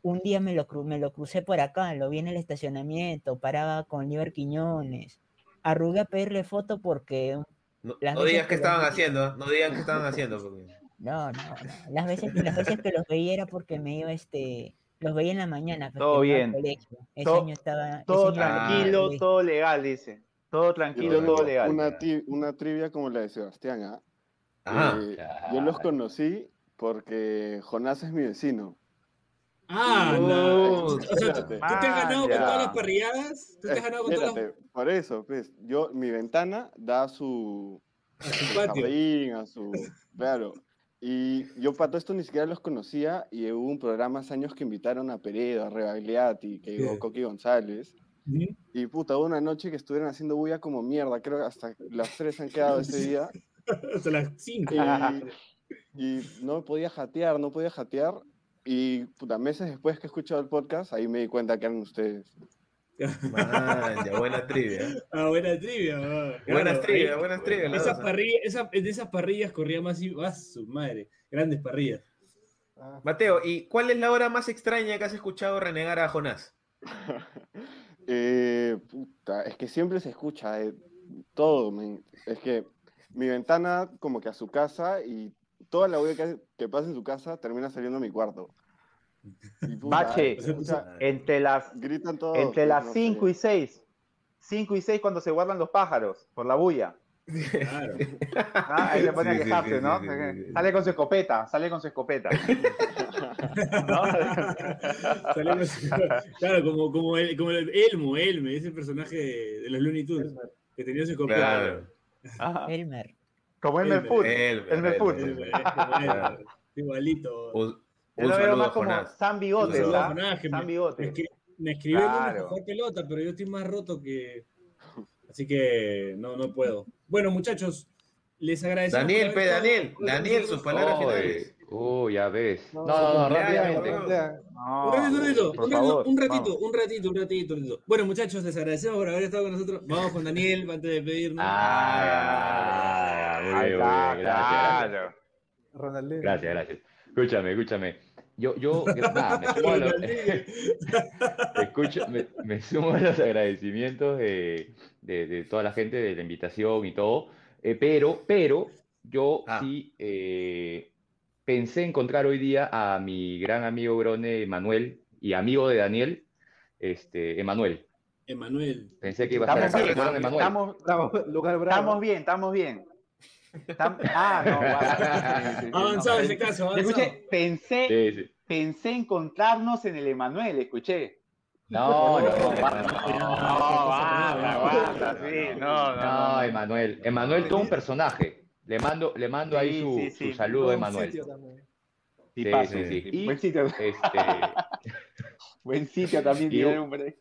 un día me lo, cru- me lo crucé por acá, lo vi en el estacionamiento, paraba con Liber Quiñones. Arrugué a pedirle foto porque... No, no digas que estaban haciendo, no digan qué estaban haciendo. porque- No, no, no. Las veces, las veces que los veía era porque me iba, este... Los veía en la mañana. pues, Todo bien. Ese Todo- año estaba... ese Todo año en el tranquilo, todo legal, dice. Todo tranquilo, todo legal. Una, ti- una trivia como la de Sebastián, ¿ah? Ajá. Eh, yo los Claro. conocí porque Jonás es mi vecino. Ah, No, la- o sea, ¿tú, espérate. tú te has ganado con Ah, todas las parrilladas? ¿Tú te has ganado con todas las... Espérate, por eso, pues, yo, mi ventana da a su, a su su patio? jardín, a su, claro. Y yo para todo esto ni siquiera los conocía y hubo un programa hace años que invitaron a Peredo, a Rebagliati, que llegó Sí. Coqui González. Ujú. Y puta, hubo una noche que estuvieron haciendo bulla como mierda, creo que hasta las tres han quedado ese día. Hasta las 5. Y, y no podía jatear, no podía jatear. Y puta, meses después que he escuchado el podcast, ahí me di cuenta que eran ustedes. Man, ya buena trivia. Ah, buena trivia. ah, Buenas trivia, ahí- buenas trivia. Esas parrillas, esa- de esas parrillas corría más y ah, su madre. Grandes parrillas. Mateo, ¿y cuál es la hora más extraña que has escuchado renegar a Jonás? Eh, puta, es que siempre se escucha eh, todo. Es que mi ventana como que a su casa y toda la bulla que, que pasa en su casa termina saliendo a mi cuarto. Bache, escucha- entre las, gritan todos. entre las no 5 sé. y 6. 5 y 6 cuando se guardan los pájaros por la bulla. Claro. Ah, ahí se pone Sí, a quejarse, sí, ¿no? sí, sí, sí. Sale con su escopeta, sale con su escopeta. Salimos- claro, como, como, el, como el Elmo, Elme, ese personaje de, los Looney Tunes, que tenía su copia. Claro. Elmer. Como Elmer Food. Elmer, Elmer Food. Elmer. Elmer, Igualito. Yo lo veo más como. San ¿ah? Jonás, que San me- Bigotes. Me, escri- me escribió Claro. jugar pelota, pero yo estoy más roto que. Así que no, no puedo. Bueno, muchachos, les agradecemos. Daniel, haber Daniel, Daniel, sus palabras finales. Uy, ya ves. No, No, no, rápidamente. Un ratito, un ratito, un, ratito, un ratito, vamos. un ratito, un ratito, un ratito. Bueno, muchachos, les agradecemos por haber estado con nosotros. Vamos con Daniel antes de despedirnos. Ah, muy Ahí bien, gracias. Gracias, gracias. Escúchame, escúchame. Yo, yo, nada, me sumo a los, escucha, me, me sumo a los agradecimientos de, de, de toda la gente de la invitación y todo, eh, pero, pero yo Ah. sí eh, pensé encontrar hoy día a mi gran amigo Grone Emanuel y amigo de Daniel, este, Emanuel. Emanuel. Pensé que iba a estar Estamos acá. bien, estamos, bravo. estamos bien, estamos bien. Tam- ah, no. Sí, sí, avanzado no, ese caso, ha avanzado. Escuché, pensé, Sí, sí. pensé encontrarnos en el Emanuel, escuché. No, no, no, No, Emanuel. guarda, guarda, sí, no, no, No, no. Emanuel. Emanuel todo un personaje. Le mando, le mando ahí su, sí, su saludo a Buen Emanuel. sitio también. Sí, Sí, sí. Y- Buen sitio, Este, buen sitio también Y- tiene hombre.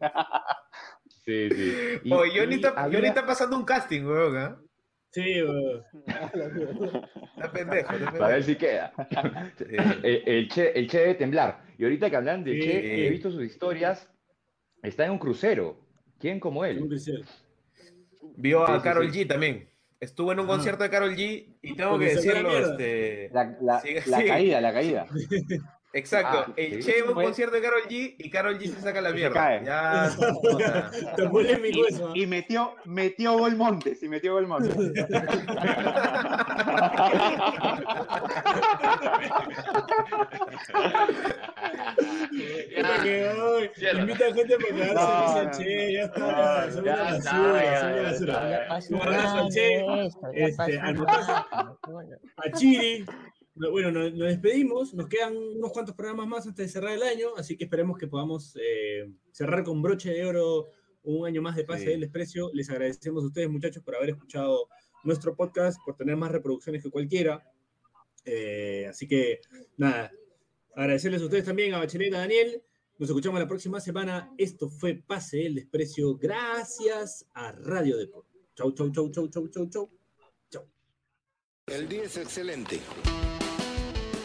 sí, sí. Y- Oye, y está, había- Johnny está pasando un casting, weón. Sí, weón. Está pendejo, Para ver si queda. Sí. El, el che, el Che debe temblar. Y ahorita que hablan de Sí. Che, he visto sus historias. Está en un crucero. ¿Quién como Un él? crucero. Vio a sí, Carol sí. G también. Estuvo en un Ah. concierto de Carol G y tengo Porque que decirlo, este, La, la, Sí, la sí. caída, la caída. Exacto, Ah, el sí. Che va a un concierto de Carol G y Carol G se saca la Y se mierda. cae. Ya, eso. ¿ah? Y metió, metió gol Montes, y metió gol Montes. Invita a gente para quedarse No, che, ya está, una está, basura, ya una basura. al Che, este, a Chiri. No, Bueno, nos, nos despedimos, nos quedan unos cuantos programas más antes de cerrar el año, así que esperemos que podamos eh, cerrar con broche de oro un año más de pase Sí. del desprecio. Les agradecemos a ustedes, muchachos, por haber escuchado nuestro podcast, por tener más reproducciones que cualquiera. Eh, así que, nada, agradecerles a ustedes también, a Bachelet, a Daniel. Nos escuchamos la próxima semana. Esto fue Pase del Desprecio, gracias a Radio Deport. Chau, chau, chau, chau, chau, chau, chau. El día es excelente.